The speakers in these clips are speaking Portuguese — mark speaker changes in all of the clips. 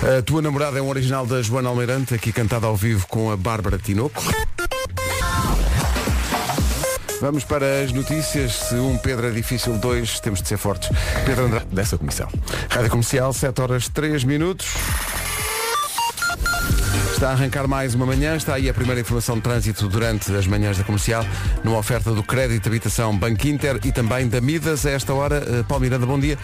Speaker 1: A tua namorada é um original da Joana Almeirante, aqui cantada ao vivo com a Bárbara Tinoco. Vamos para as notícias. Se um Pedro é difícil, dois temos de ser fortes. Pedro Andrade, dessa comissão. Rádio Comercial, 7 horas 3 minutos. Está a arrancar mais uma manhã, está aí a primeira informação de trânsito durante as manhãs da comercial, numa oferta do Crédito Habitação Banco Inter e também da Midas. A esta hora, uh, Paulo Miranda, bom dia.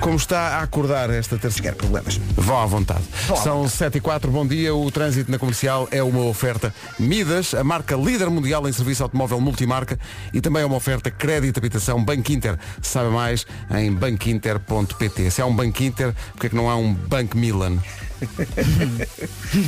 Speaker 1: Como está a acordar esta terça-feira? problemas. Vão à vontade. São 7 e 4, bom dia. O trânsito na comercial é uma oferta Midas, a marca líder mundial em serviço automóvel multimarca e também é uma oferta Crédito de Habitação Banco Inter. Sabe mais em banquinter.pt. Se é um Banco Inter, porque é que não há um Banco Milan?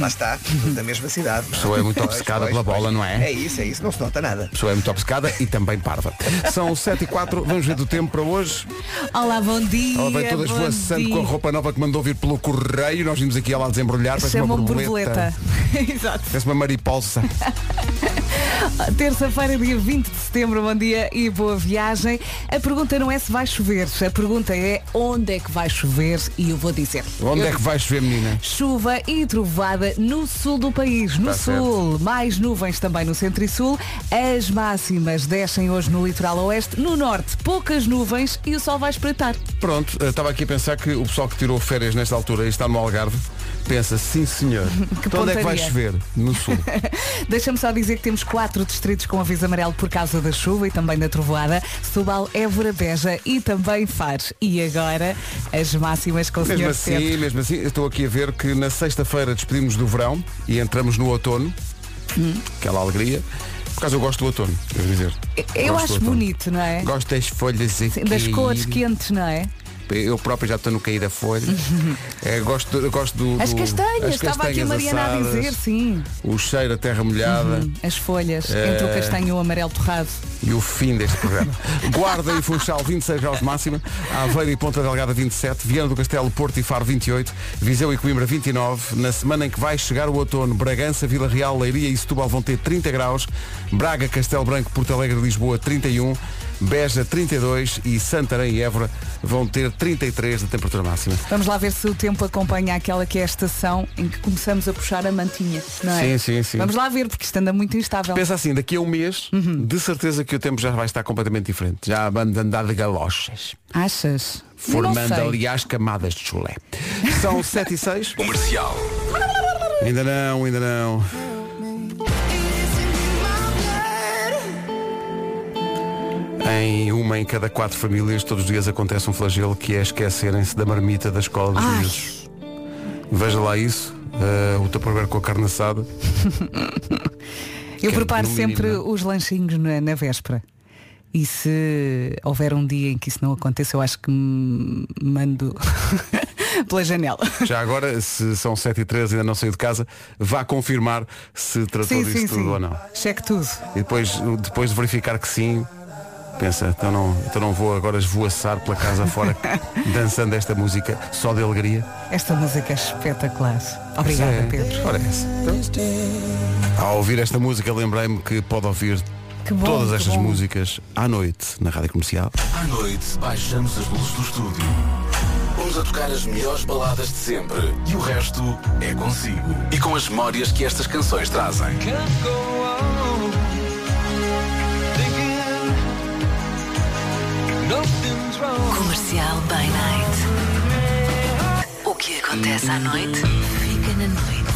Speaker 2: Lá está, da mesma cidade.
Speaker 1: A pessoa é muito obcecada pela
Speaker 2: pois.
Speaker 1: bola, não é?
Speaker 2: É isso, é isso, não se nota nada.
Speaker 1: A pessoa é muito obcecada e também parva. São 7 e 4, vamos ver do tempo para hoje.
Speaker 3: Olá, bom dia.
Speaker 1: Ela vem toda
Speaker 3: dia.
Speaker 1: com a roupa nova que mandou vir pelo correio. Nós vimos aqui ela a desembrulhar, parece uma borboleta.
Speaker 3: borboleta. Exato.
Speaker 1: Parece uma mariposa.
Speaker 3: Terça-feira, dia 20 de setembro, bom dia e boa viagem. A pergunta não é se vai chover, a pergunta é onde é que vai chover e eu vou dizer.
Speaker 1: Onde
Speaker 3: Eu-
Speaker 1: é que vais ver, menina?
Speaker 3: Chuva e trovada no sul do país. No sul, mais nuvens também no centro e sul. As máximas descem hoje no litoral oeste. No norte, poucas nuvens e o sol vai espreitar.
Speaker 1: Pronto, estava aqui a pensar que o pessoal que tirou férias nesta altura e está no Algarve pensa, sim senhor. então onde é que vai chover? No sul.
Speaker 3: Deixa-me só dizer que temos quatro distritos com aviso amarelo por causa da chuva e também da trovoada. Setúbal, Évora, Beja e também Faro. E agora as máximas com o
Speaker 1: mesmo assim, mesmo assim, eu estou aqui a ver que na sexta-feira despedimos do verão e entramos no outono.
Speaker 3: Hum.
Speaker 1: Aquela alegria. Por acaso eu gosto do outono, quero dizer.
Speaker 3: Eu
Speaker 1: Gosto
Speaker 3: acho bonito, não é?
Speaker 1: Gosto das folhas aqui.
Speaker 3: Sim, Das cores quentes, não é?
Speaker 1: Eu próprio já estou no cair da folha. É, gosto, eu gosto do,
Speaker 3: As
Speaker 1: do-
Speaker 3: castanhas,
Speaker 1: as
Speaker 3: estava aqui a Mariana a
Speaker 1: assadas,
Speaker 3: dizer, sim.
Speaker 1: O cheiro a terra molhada
Speaker 3: As folhas,
Speaker 1: É.
Speaker 3: entre o castanho e o amarelo torrado.
Speaker 1: e o fim deste programa. Guarda e Funchal 26 graus de máxima, Aveiro e Ponta Delgada 27, Viana do Castelo, Porto e Faro 28, Viseu e Coimbra 29. Na semana em que vai chegar o outono, Bragança, Vila Real, Leiria e Setúbal vão ter 30 graus, Braga, Castelo Branco, Porto Alegre Lisboa 31, Beja 32 e Santarém e Évora vão ter 33 de temperatura máxima.
Speaker 3: Vamos lá ver se o tempo acompanha aquela que é a estação em que começamos a puxar a mantinha, não é?
Speaker 1: Sim, sim, sim.
Speaker 3: Vamos lá ver, porque isto anda muito instável.
Speaker 1: Pensa assim, daqui a um mês, de certeza que o tempo já vai estar completamente diferente. Já vamos andar de galochas.
Speaker 3: Achas?
Speaker 1: Formando, aliás, camadas de chulé. São 7 e 6.
Speaker 4: Comercial.
Speaker 1: Ainda não, ainda não. Em uma em cada quatro famílias, todos os dias acontece um flagelo que é esquecerem-se da marmita da escola dos
Speaker 3: Ai.
Speaker 1: miúdos. Veja lá isso, eh, o tupperware com a carne assada.
Speaker 3: Eu preparo sempre
Speaker 1: mínimo,
Speaker 3: os lanchinhos na, na véspera. E se houver um dia em que isso não aconteça, eu acho que me mando pela janela.
Speaker 1: Já agora, se são 7 e 13 e ainda não saiu de casa, vá confirmar se tratou
Speaker 3: sim,
Speaker 1: disso
Speaker 3: sim,
Speaker 1: tudo
Speaker 3: sim.
Speaker 1: ou não.
Speaker 3: Cheque tudo.
Speaker 1: E depois, depois de verificar que sim, pensa, então não, então não vou agora esvoaçar pela casa fora dançando esta música só de alegria.
Speaker 3: Esta música é espetacular. Obrigada,
Speaker 1: É.
Speaker 3: Pedro.
Speaker 1: Ora essa. Então, ao ouvir esta música lembrei-me que pode ouvir
Speaker 3: Que bom,
Speaker 1: todas estas músicas à noite na Rádio Comercial.
Speaker 4: À noite, baixamos as luzes do estúdio. Vamos a tocar as melhores baladas de sempre. E o resto é consigo. E com as memórias que estas canções trazem.
Speaker 5: Comercial by Night. O que acontece à noite, fica na noite.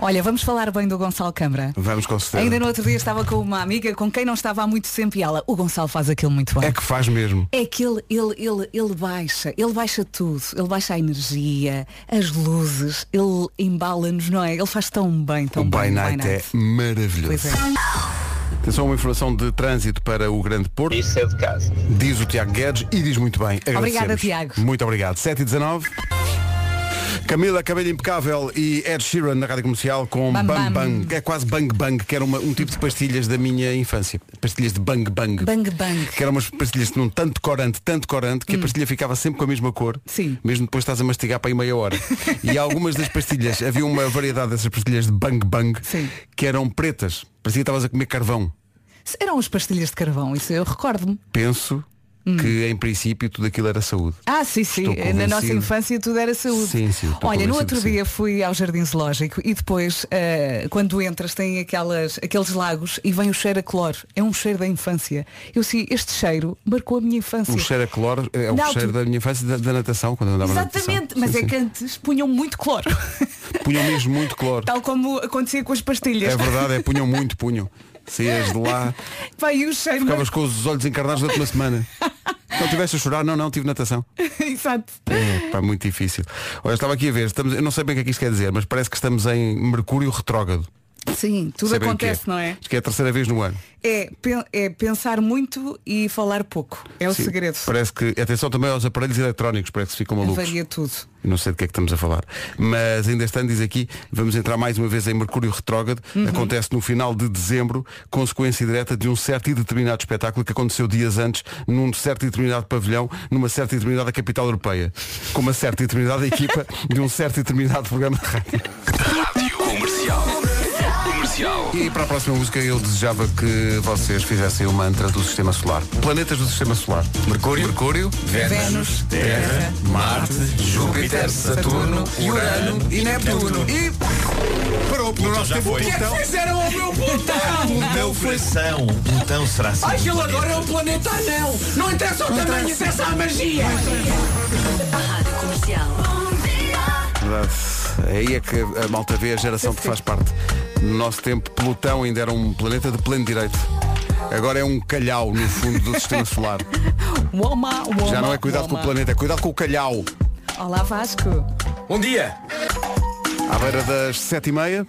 Speaker 3: Olha, vamos falar bem do Gonçalo Câmara.
Speaker 1: Vamos com certeza.
Speaker 3: Ainda no outro dia estava com uma amiga com quem não estava há muito tempo e ela, o Gonçalo faz aquilo muito bem.
Speaker 1: É que faz mesmo.
Speaker 3: É que ele, ele, ele, ele baixa, ele baixa tudo, ele baixa a energia, as luzes, ele embala-nos, não é? Ele faz tão bem, tão
Speaker 1: o
Speaker 3: bem.
Speaker 1: By
Speaker 3: o
Speaker 1: Night é maravilhoso.
Speaker 3: Pois é.
Speaker 1: Atenção, uma informação de trânsito para o Grande Porto.
Speaker 6: Isso é de casa.
Speaker 1: Diz o Tiago Guedes e diz muito bem.
Speaker 3: Obrigada. Tiago.
Speaker 1: Muito obrigado. 7 e 19. Camila Cabelho Impecável e Ed Sheeran na Rádio Comercial com
Speaker 3: Bam,
Speaker 1: Bang
Speaker 3: bam.
Speaker 1: Bang. É quase Bang Bang, que era uma- um tipo de pastilhas da minha infância. Pastilhas de Bang Bang.
Speaker 3: Bang Bang.
Speaker 1: Que eram umas pastilhas que tinham tanto corante, tanto corante, que a pastilha ficava sempre com a mesma cor.
Speaker 3: Hum. Sim.
Speaker 1: Mesmo depois estás a mastigar para aí meia hora. e algumas das pastilhas, havia uma variedade dessas pastilhas de Bang Bang
Speaker 3: Sim.
Speaker 1: que eram pretas. Parecia que estavas a comer carvão.
Speaker 3: Eram as pastilhas de carvão, isso eu recordo-me.
Speaker 1: Penso que em princípio tudo aquilo era saúde.
Speaker 3: Ah, sim, sim. Na nossa infância tudo era saúde.
Speaker 1: Sim, sim,
Speaker 3: Olha, no outro dia fui ao Jardim Zoológico e depois, eh, quando entras, tem aquelas, aqueles lagos e vem o cheiro a cloro. É um cheiro da infância. Eu sim, este cheiro marcou a minha infância.
Speaker 1: O cheiro a cloro é o cheiro da minha infância da, da natação, quando andava na natação.
Speaker 3: Exatamente, mas
Speaker 1: Sim,
Speaker 3: é
Speaker 1: sim.
Speaker 3: que antes punham muito cloro.
Speaker 1: Punham mesmo muito cloro.
Speaker 3: Tal como acontecia com as pastilhas.
Speaker 1: É verdade, é punham muito, punham. Saías de lá,
Speaker 3: Vai, e o cheiro.
Speaker 1: ficavas com os olhos encarnados durante uma semana. Não tiveste a chorar? Não, não, tive natação.
Speaker 3: Exato.
Speaker 1: É, pá, muito difícil. Olha, eu estava aqui a ver, estamos, eu não sei bem o que é que isto quer dizer, mas parece que estamos em Mercúrio retrógrado.
Speaker 3: Sim, tudo
Speaker 1: Sabem que
Speaker 3: acontece, não é?
Speaker 1: Acho que é a terceira vez no ano.
Speaker 3: É, é pensar muito e falar pouco. É o
Speaker 1: Sim,
Speaker 3: segredo.
Speaker 1: Parece que, atenção também aos aparelhos eletrónicos, parece que ficam malucos.
Speaker 3: Varia tudo.
Speaker 1: Não sei de que é que estamos a falar. Mas ainda estando, diz aqui, vamos entrar mais uma vez em Mercúrio Retrógrado.
Speaker 3: Uhum.
Speaker 1: Acontece no final de dezembro, consequência direta de um certo e determinado espetáculo que aconteceu dias antes, num certo e determinado pavilhão, numa certa e determinada capital europeia. Com uma certa e determinada equipa de um certo e determinado programa de rádio.
Speaker 4: Comercial.
Speaker 1: E para a próxima música eu desejava que vocês fizessem o mantra do Sistema Solar. Planetas do Sistema Solar. Mercúrio. Mercúrio.
Speaker 3: Vênus,
Speaker 1: Terra, Marte, Júpiter, Saturno, Urano e Neptuno. E parou no nosso tempo o Plutão.
Speaker 6: Fizeram ao meu Plutão!
Speaker 7: Plutão foi Plutão. Plutão será assim.
Speaker 6: Aquilo agora é um planeta anel! Não interessa o tamanho, interessa a magia!
Speaker 5: Rádio Comercial.
Speaker 1: Verdade. Aí é que a malta vê a geração que faz parte. No nosso tempo, Plutão ainda era um planeta de pleno direito. Agora é um calhau no fundo do sistema solar.
Speaker 3: Woma, woma,
Speaker 1: Já não é cuidado com o planeta, é cuidado com o calhau.
Speaker 3: Olá Vasco.
Speaker 6: Bom dia!
Speaker 1: À beira das sete e meia.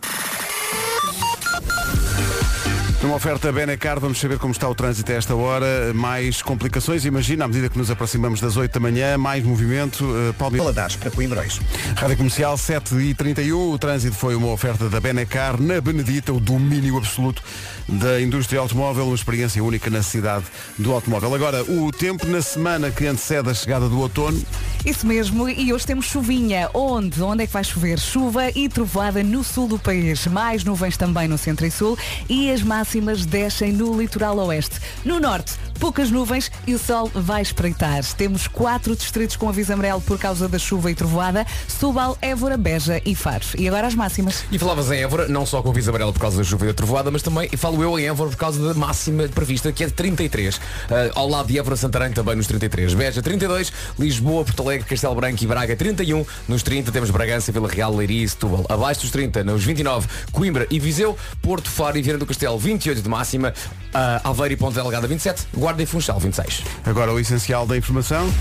Speaker 1: Numa oferta Benacar, vamos saber como está o trânsito a esta hora. Mais complicações, imagina, à medida que nos aproximamos das 8 da manhã, mais movimento. Uh, Paulo
Speaker 2: Valadares para Coimbrões.
Speaker 1: Rádio Comercial 7 e 31 O trânsito foi uma oferta da Benacar na Benedita, o domínio absoluto da indústria automóvel, uma experiência única na cidade do automóvel. Agora, o tempo na semana que antecede a chegada do outono,
Speaker 3: Isso mesmo, e hoje temos chuvinha. Onde? Onde é que vai chover? Chuva e trovoada no sul do país. Mais nuvens também no centro e sul e as máximas descem no litoral oeste. No norte, poucas nuvens e o sol vai espreitar. Temos quatro distritos com aviso amarelo por causa da chuva e trovoada. Setúbal, Évora, Beja e Faro. E agora as máximas.
Speaker 8: E falavas em Évora, não só com aviso amarelo por causa da chuva e da trovoada, mas também, falo eu em Évora por causa da máxima prevista, que é de 33. Ah, ao lado de Évora, Santarém também nos 33. Beja 32, Lisboa, Porto Alegre, Castelo Branco e Braga 31. Nos 30 temos Bragança, Vila Real, Leiria e Setúbal. Abaixo dos 30, nos 29, Coimbra e Viseu, Porto, Faro e Viana do Castelo 28 de máxima, ah, Aveiro e Ponta Delgada 27, Guarda e Funchal 26.
Speaker 1: agora o essencial da informação.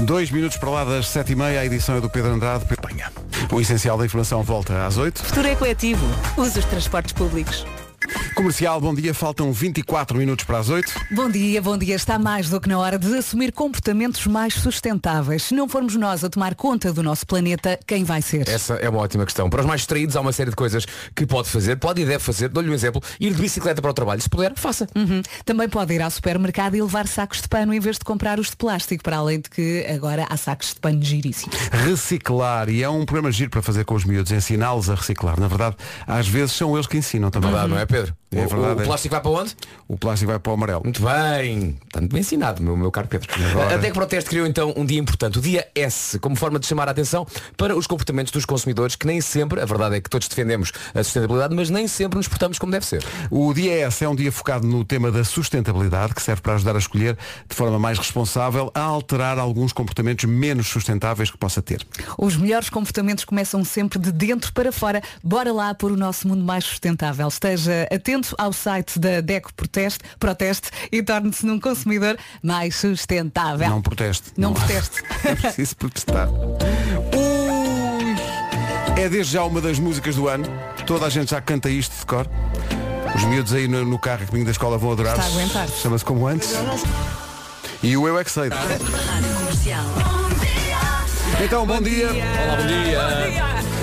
Speaker 1: Dois minutos para lá das sete e meia, a edição é do Pedro Andrade. O essencial da informação volta às 8.
Speaker 9: Futuro é coletivo. Use os transportes públicos.
Speaker 1: Comercial, bom dia, faltam 24 minutos para as 8.
Speaker 3: Bom dia, bom dia. Está mais do que na hora de assumir comportamentos mais sustentáveis. Se não formos nós a tomar conta do nosso planeta, quem vai ser?
Speaker 8: Essa é uma ótima questão. Para os mais distraídos há uma série de coisas que pode fazer, pode e deve fazer. Dou-lhe um exemplo. Ir de bicicleta para o trabalho. Se puder, faça.
Speaker 3: Uhum. Também pode ir ao supermercado e levar sacos de pano em vez de comprar os de plástico, para além de que agora há sacos de pano giríssimos.
Speaker 1: Reciclar, e é um programa giro para fazer com os miúdos, ensiná-los a reciclar. Na verdade, às vezes são eles que ensinam também.
Speaker 8: Verdade, não é, Pedro? kleur.
Speaker 1: É
Speaker 8: O-
Speaker 1: verdade,
Speaker 8: O,
Speaker 1: é.
Speaker 8: plástico vai para onde?
Speaker 1: O plástico vai para o amarelo.
Speaker 8: Muito bem. Tanto bem ensinado, meu, meu caro Pedro.
Speaker 1: Agora-
Speaker 8: A DEC Proteste criou então um dia importante, o dia S, como forma de chamar a atenção para os comportamentos dos consumidores que nem sempre, a verdade é que todos defendemos a sustentabilidade, mas nem sempre nos portamos como deve ser.
Speaker 1: O dia S é um dia focado no tema da sustentabilidade, que serve para ajudar a escolher de forma mais responsável a alterar alguns comportamentos menos sustentáveis que possa ter.
Speaker 3: Os melhores comportamentos começam sempre de dentro para fora. Bora lá pôr o nosso mundo mais sustentável. Esteja atento ao site da DECO Proteste, Proteste e torne-se num consumidor mais sustentável.
Speaker 1: Não proteste.
Speaker 3: Não proteste.
Speaker 1: É preciso protestar. Ui! É desde já uma das músicas do ano. Toda a gente já canta isto de cor. Os miúdos aí no, no carro a caminho da escola vão adorar.
Speaker 3: Está a aguentar.
Speaker 1: Chama-se como antes. E o Eu é que sei. Então, bom, dia.
Speaker 8: Olá, bom dia.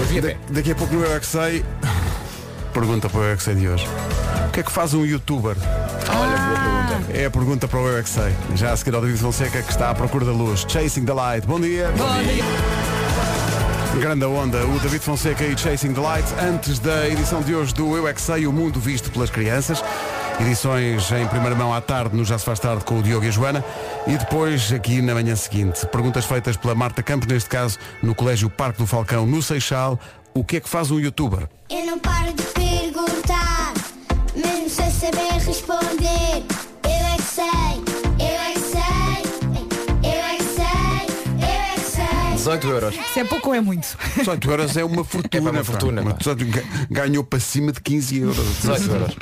Speaker 8: Hoje dia
Speaker 1: Da- daqui a pouco no Eu é que sei. Pergunta para o sei de hoje. O que é que faz um youtuber?
Speaker 8: Olha, boa pergunta.
Speaker 1: É a pergunta para o sei. Já a seguir ao David Fonseca que está à procura da luz. Chasing the Light. Bom dia. Grande onda, o David Fonseca e Chasing the Light, antes da edição de hoje do Eu é Sei, o mundo visto pelas crianças. Edições em primeira mão à tarde no Já se faz tarde com o Diogo e a Joana e depois aqui na manhã seguinte. Perguntas feitas pela Marta Campos, neste caso no Colégio Parque do Falcão, no Seixal. O que é que faz um youtuber?
Speaker 10: Eu não paro de perguntar, mesmo sem saber responder. Eu é que sei, eu é que sei, eu é que sei, eu é que sei.
Speaker 8: 18 euros.
Speaker 3: Se é pouco ou é muito?
Speaker 1: 18 euros é uma fortuna.
Speaker 8: É uma fortuna,
Speaker 1: Uma-
Speaker 8: pá.
Speaker 1: 18 ga- ganhou para cima de 15 euros.
Speaker 8: 18 euros.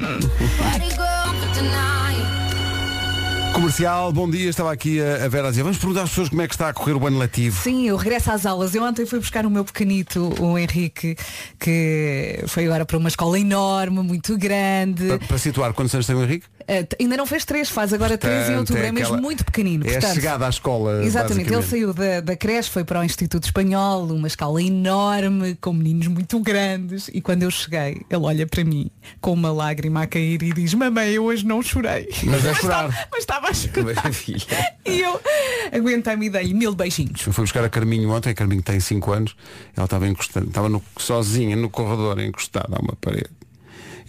Speaker 1: Comercial, bom dia. Estava aqui a, a Vera a dizer, vamos perguntar às pessoas como é que está a correr o ano letivo.
Speaker 3: Sim, eu regresso às aulas. Eu ontem fui buscar o meu pequenito, o Henrique, que foi agora para uma escola enorme, muito grande.
Speaker 1: Para, para situar, quantos anos tem o Henrique?
Speaker 3: Uh, ainda não fez três, faz agora três em
Speaker 1: Portanto,
Speaker 3: outubro.
Speaker 1: é
Speaker 3: É, mesmo
Speaker 1: aquela-
Speaker 3: muito pequenino.
Speaker 1: É a
Speaker 3: portanto,
Speaker 1: chegada à escola.
Speaker 3: Exatamente, ele saiu da, da creche, foi para o Instituto Espanhol, uma escola enorme, com meninos muito grandes, e quando eu cheguei, ele olha para mim com uma lágrima a cair e diz, mamãe, eu hoje não chorei.
Speaker 1: Mas é chorar.
Speaker 3: estava- mas estava a chorar.
Speaker 8: Mas, filha,
Speaker 3: E eu aguentei-me e dei mil beijinhos.
Speaker 1: Eu fui buscar a Carminho ontem, a Carminho tem 5 anos, ela estava encostada, estava no- sozinha no corredor, encostada a uma parede.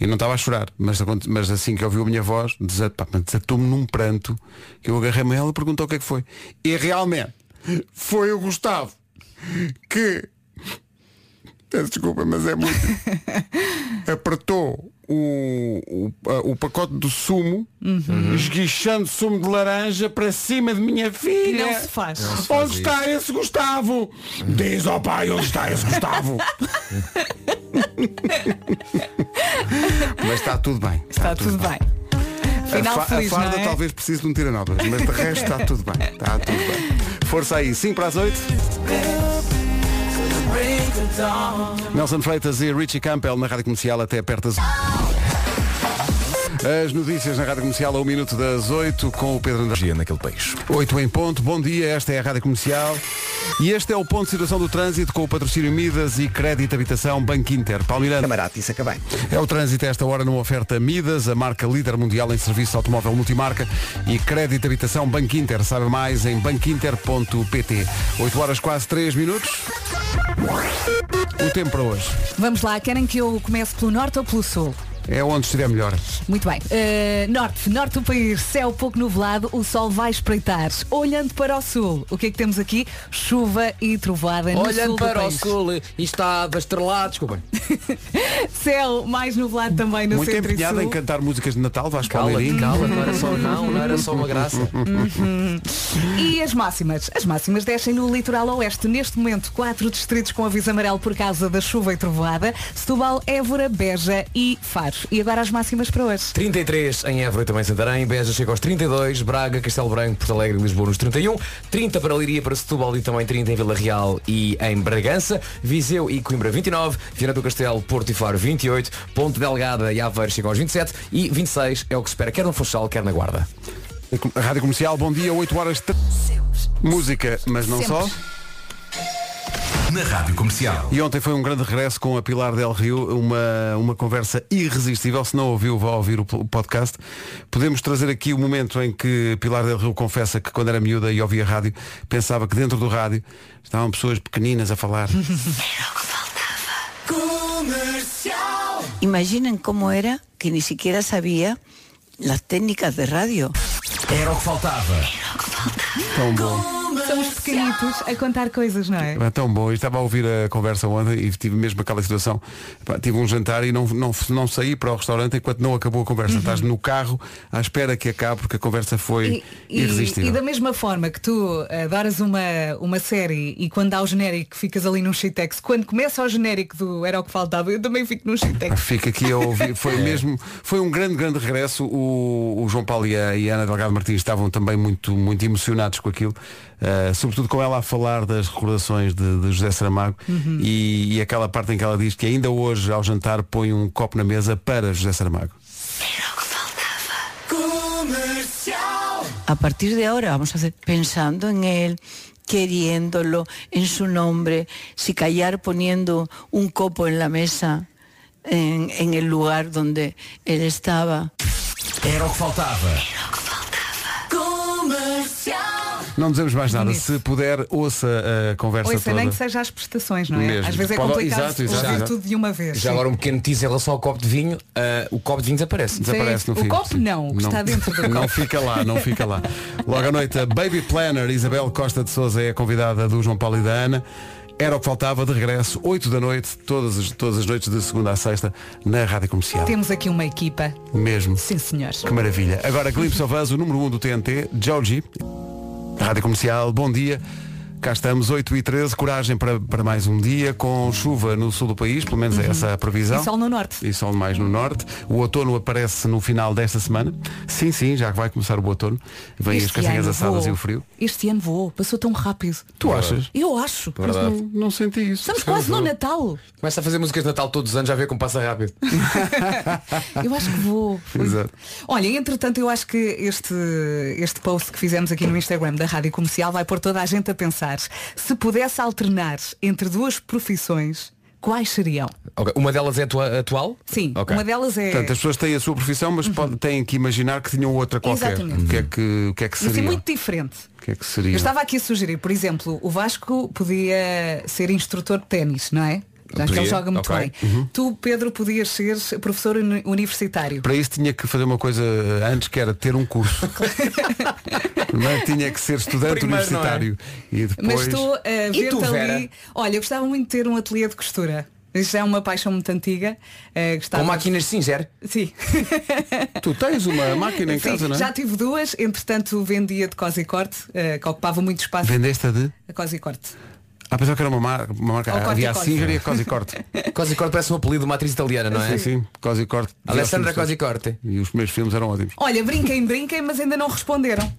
Speaker 1: E não estava a chorar, mas, mas assim que ouviu a minha voz, desatou-me num pranto, que eu agarrei-me a ela e perguntou o que é que foi. E realmente, foi o Gustavo que, peço desculpa, mas é muito, apertou o, o, o pacote do sumo, esguichando sumo de laranja para cima de minha filha.
Speaker 3: Não se faz. Não
Speaker 8: se faz
Speaker 1: Onde está esse Gustavo? Diz ao pai onde está esse Gustavo. Mas está tudo bem.
Speaker 3: Está tudo bem. Final
Speaker 1: a, fa-
Speaker 3: feliz,
Speaker 1: a farda
Speaker 3: não é?
Speaker 1: talvez precise de um tiranóbal, mas de resto está tudo bem. Está tudo bem. Força aí, 5 para as 8. Nelson Freitas e Richie Campbell na Rádio Comercial até perto das... As notícias na Rádio Comercial a 1 minuto das 8 com o Pedro Andrade.
Speaker 7: Naquele país.
Speaker 1: 8 em ponto, bom dia, esta é a Rádio Comercial e este é o ponto de situação do trânsito com o patrocínio Midas e Crédito Habitação Banco Inter. Palmiranda.
Speaker 2: Camarada, isso acaba bem.
Speaker 1: É o trânsito a esta hora numa oferta Midas, a marca líder mundial em serviço automóvel multimarca e Crédito Habitação Banco Inter. Saiba mais em banquinter.pt. 8 horas quase 3 minutos. O tempo para hoje
Speaker 3: Vamos lá, querem que eu comece pelo norte ou pelo sul?
Speaker 1: É onde estiver melhor.
Speaker 3: Muito bem. Uh, norte, norte do país, céu pouco nublado, o sol vai espreitar. Olhando para o sul, o que é que temos aqui? Chuva e trovada no
Speaker 8: Olhando
Speaker 3: sul do
Speaker 8: para o sul e estava estrelado, desculpem.
Speaker 3: Céu mais nublado também no
Speaker 1: Muito
Speaker 3: centro e
Speaker 1: empenhado em cantar músicas de Natal, Vasco
Speaker 8: Cala,
Speaker 1: Palmeirinho.
Speaker 8: cala, não era só não, não era só uma graça.
Speaker 3: E as máximas? As máximas descem no litoral oeste. Neste momento, quatro distritos com aviso amarelo por causa da chuva e trovoada. Setúbal, Évora, Beja e Faro. E agora as máximas para hoje.
Speaker 8: 33 em Évora e também Santarém, Beja chega aos 32, Braga, Castelo Branco, Porto Alegre e Lisboa nos 31, 30 para Liria, para Setúbal e também 30 em Vila Real e em Bragança, Viseu e Coimbra 29, Viana do Castelo, Porto e Faro 28, Ponte Delgada e Aveiro chegam aos 27 e 26 é o que se espera, quer no Funchal, quer na Guarda.
Speaker 1: A Rádio Comercial, bom dia, 8 horas. Música, mas não
Speaker 3: Sempre.
Speaker 1: só.
Speaker 4: Na Rádio Comercial.
Speaker 1: E ontem foi um grande regresso com a Pilar Del Rio, uma, uma conversa irresistível. Se não ouviu, vá ouvir o po- o podcast. Podemos trazer aqui o momento em que Pilar Del Rio confessa que quando era miúda e ouvia rádio, pensava que dentro do rádio estavam pessoas pequeninas a falar.
Speaker 11: Imaginen cómo era que ni siquiera sabía las técnicas de radio.
Speaker 4: Era o que faltava.
Speaker 1: Tão bom.
Speaker 3: São os pequenitos a contar coisas, não é?
Speaker 1: É tão bom. Eu estava a ouvir a conversa ontem e tive mesmo aquela situação. Pá, tive um jantar e não, não, não saí para o restaurante enquanto não acabou a conversa. Estás no carro à espera que acabe porque a conversa foi
Speaker 3: E,
Speaker 1: irresistível.
Speaker 3: e da mesma forma que tu adoras uma, uma série e quando dá o genérico ficas ali num shitex, quando começa o genérico do Era o que faltava, eu também fico num shitex.
Speaker 1: Fica aqui a ouvir. Foi mesmo, foi um grande, grande regresso. O, o João Paulo e a, e a Ana Delgado Martins estavam também muito, muito emocionados com aquilo. Uh, sobretudo com ela a falar das recordações de, de José Saramago e, e aquela parte em que ela diz que ainda hoje ao jantar põe um copo na mesa para José Saramago.
Speaker 11: A partir de ahora vamos a hacer pensando en él, queriéndolo en su nombre, si callar poniendo un copo en la mesa en, en el lugar donde él estaba.
Speaker 4: Era o que faltava.
Speaker 1: Não dizemos mais nada.
Speaker 3: Bonito.
Speaker 1: Se puder, ouça a conversa
Speaker 3: Ouça,
Speaker 1: toda.
Speaker 3: nem que seja as prestações, não é?
Speaker 1: Mesmo.
Speaker 3: Às vezes é
Speaker 1: Pode-
Speaker 3: complicado
Speaker 1: exato, exato,
Speaker 3: ouvir
Speaker 1: exato.
Speaker 3: tudo de uma vez.
Speaker 8: Já
Speaker 3: Sim.
Speaker 8: agora um pequeno teaser em relação ao copo de vinho, ah, o copo de vinho desaparece.
Speaker 1: Desaparece no
Speaker 3: o
Speaker 1: fim.
Speaker 3: copo
Speaker 1: sim.
Speaker 3: não, o que está dentro do
Speaker 1: Não
Speaker 3: copo.
Speaker 1: fica lá, não fica lá. Logo à noite, a Baby Planner Isabel Costa de Souza é a convidada do João Paulo e da Ana. Era o que faltava de regresso, 8 da noite, todas as, todas as noites de segunda a sexta, na Rádio Comercial.
Speaker 3: Temos aqui uma equipa.
Speaker 1: Mesmo.
Speaker 3: Sim, senhores.
Speaker 1: Que maravilha. Agora, Glimpse of Us, o número 1 um do TNT, Joji, Rádio Comercial, bom dia. Cá estamos, 8 e 13 coragem para, para mais um dia, com chuva no sul do país, pelo menos é essa a previsão.
Speaker 3: E sol no norte.
Speaker 1: E sol mais no norte. O outono aparece no final desta semana. Sim, sim, já que vai começar o outono. Vêm as castanhas assadas
Speaker 3: voou.
Speaker 1: e o frio.
Speaker 3: Este ano voou, passou tão rápido.
Speaker 1: Tu achas?
Speaker 3: Eu acho.
Speaker 1: Mas não, não senti isso.
Speaker 3: Estamos quase no Natal.
Speaker 8: Começa a fazer músicas de Natal todos os anos, já vê como passa rápido.
Speaker 3: Eu acho que vou.
Speaker 1: Exato.
Speaker 3: Olha, entretanto, eu acho que este, este post que fizemos aqui no Instagram da Rádio Comercial vai pôr toda a gente a pensar. Se pudesse alternar entre duas profissões, quais seriam?
Speaker 8: Ok, Uma delas é atua- atual?
Speaker 3: Sim,
Speaker 8: Ok.
Speaker 3: uma delas é.
Speaker 1: Portanto, as pessoas têm a sua profissão, mas podem, têm que imaginar que tinham outra qualquer.
Speaker 3: Exatamente.
Speaker 1: O que é que, o que, é que
Speaker 3: Assim,
Speaker 1: seria?
Speaker 3: muito diferente.
Speaker 1: O que é que seria?
Speaker 3: Eu estava aqui a sugerir, por exemplo, o Vasco podia ser instrutor de ténis, não é? Já que ele joga muito
Speaker 1: ok.
Speaker 3: bem. Tu, Pedro, podias ser professor uni- universitário.
Speaker 1: Para isso tinha que fazer uma coisa antes que era ter um curso. Primeiro tinha que ser estudante
Speaker 8: Primeiro, não é?
Speaker 1: universitário. E depois.
Speaker 3: Mas estou a ver-te ali. Olha, eu gostava muito de ter um ateliê de costura. Isso já é uma paixão muito antiga. Eh, gostava...
Speaker 8: Com máquinas de singer?
Speaker 3: Sim.
Speaker 1: Tu tens uma máquina em
Speaker 3: Sim,
Speaker 1: casa, não é?
Speaker 3: Já tive duas, entretanto vendia de cose e corte, eh, que ocupava muito espaço.
Speaker 1: Vendeste a de?
Speaker 3: A cose e corte.
Speaker 1: Ah, pensava que era uma, mar... uma marca.
Speaker 3: Ou corte
Speaker 1: Havia
Speaker 3: e
Speaker 1: a
Speaker 3: corte.
Speaker 1: Singer e a Cosi Corte.
Speaker 8: Cosi Corte parece um apelido de uma atriz italiana, não é?
Speaker 1: Sim, sim. Cosi Corte.
Speaker 8: Alessandra
Speaker 1: Os filmes
Speaker 8: Cosi Corte.
Speaker 1: todos. E os primeiros filmes eram ótimos.
Speaker 3: Olha, brinquem, brinquem, mas ainda não responderam.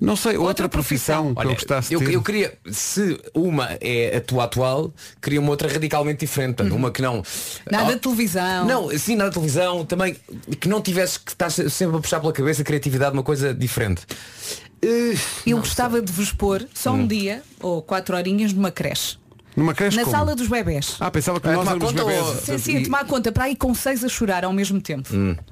Speaker 1: Não sei, outra,
Speaker 3: Outra
Speaker 1: profissão, que eu
Speaker 8: Olha,
Speaker 1: gostasse
Speaker 8: eu,
Speaker 1: de ter.
Speaker 8: eu queria, se uma é a tua atual, queria uma outra radicalmente diferente. Portanto, Uma que não.
Speaker 3: Nada
Speaker 8: Oh,
Speaker 3: de televisão.
Speaker 8: Não, sim, nada de televisão, também que não tivesse que estar sempre a puxar pela cabeça a criatividade, uma coisa diferente. Eh,
Speaker 3: Eu gostava de vos pôr só
Speaker 1: Hum.
Speaker 3: um dia, ou quatro horinhas, numa creche.
Speaker 1: Numa creche
Speaker 3: Na
Speaker 1: como?
Speaker 3: sala dos bebés.
Speaker 1: Ah, pensava que
Speaker 8: Ah,
Speaker 1: nós
Speaker 8: tomar
Speaker 1: éramos
Speaker 8: conta
Speaker 1: bebés.
Speaker 8: ou-
Speaker 3: Sim, sim, a
Speaker 1: E-
Speaker 3: tomar conta, para aí com seis a chorar ao mesmo tempo.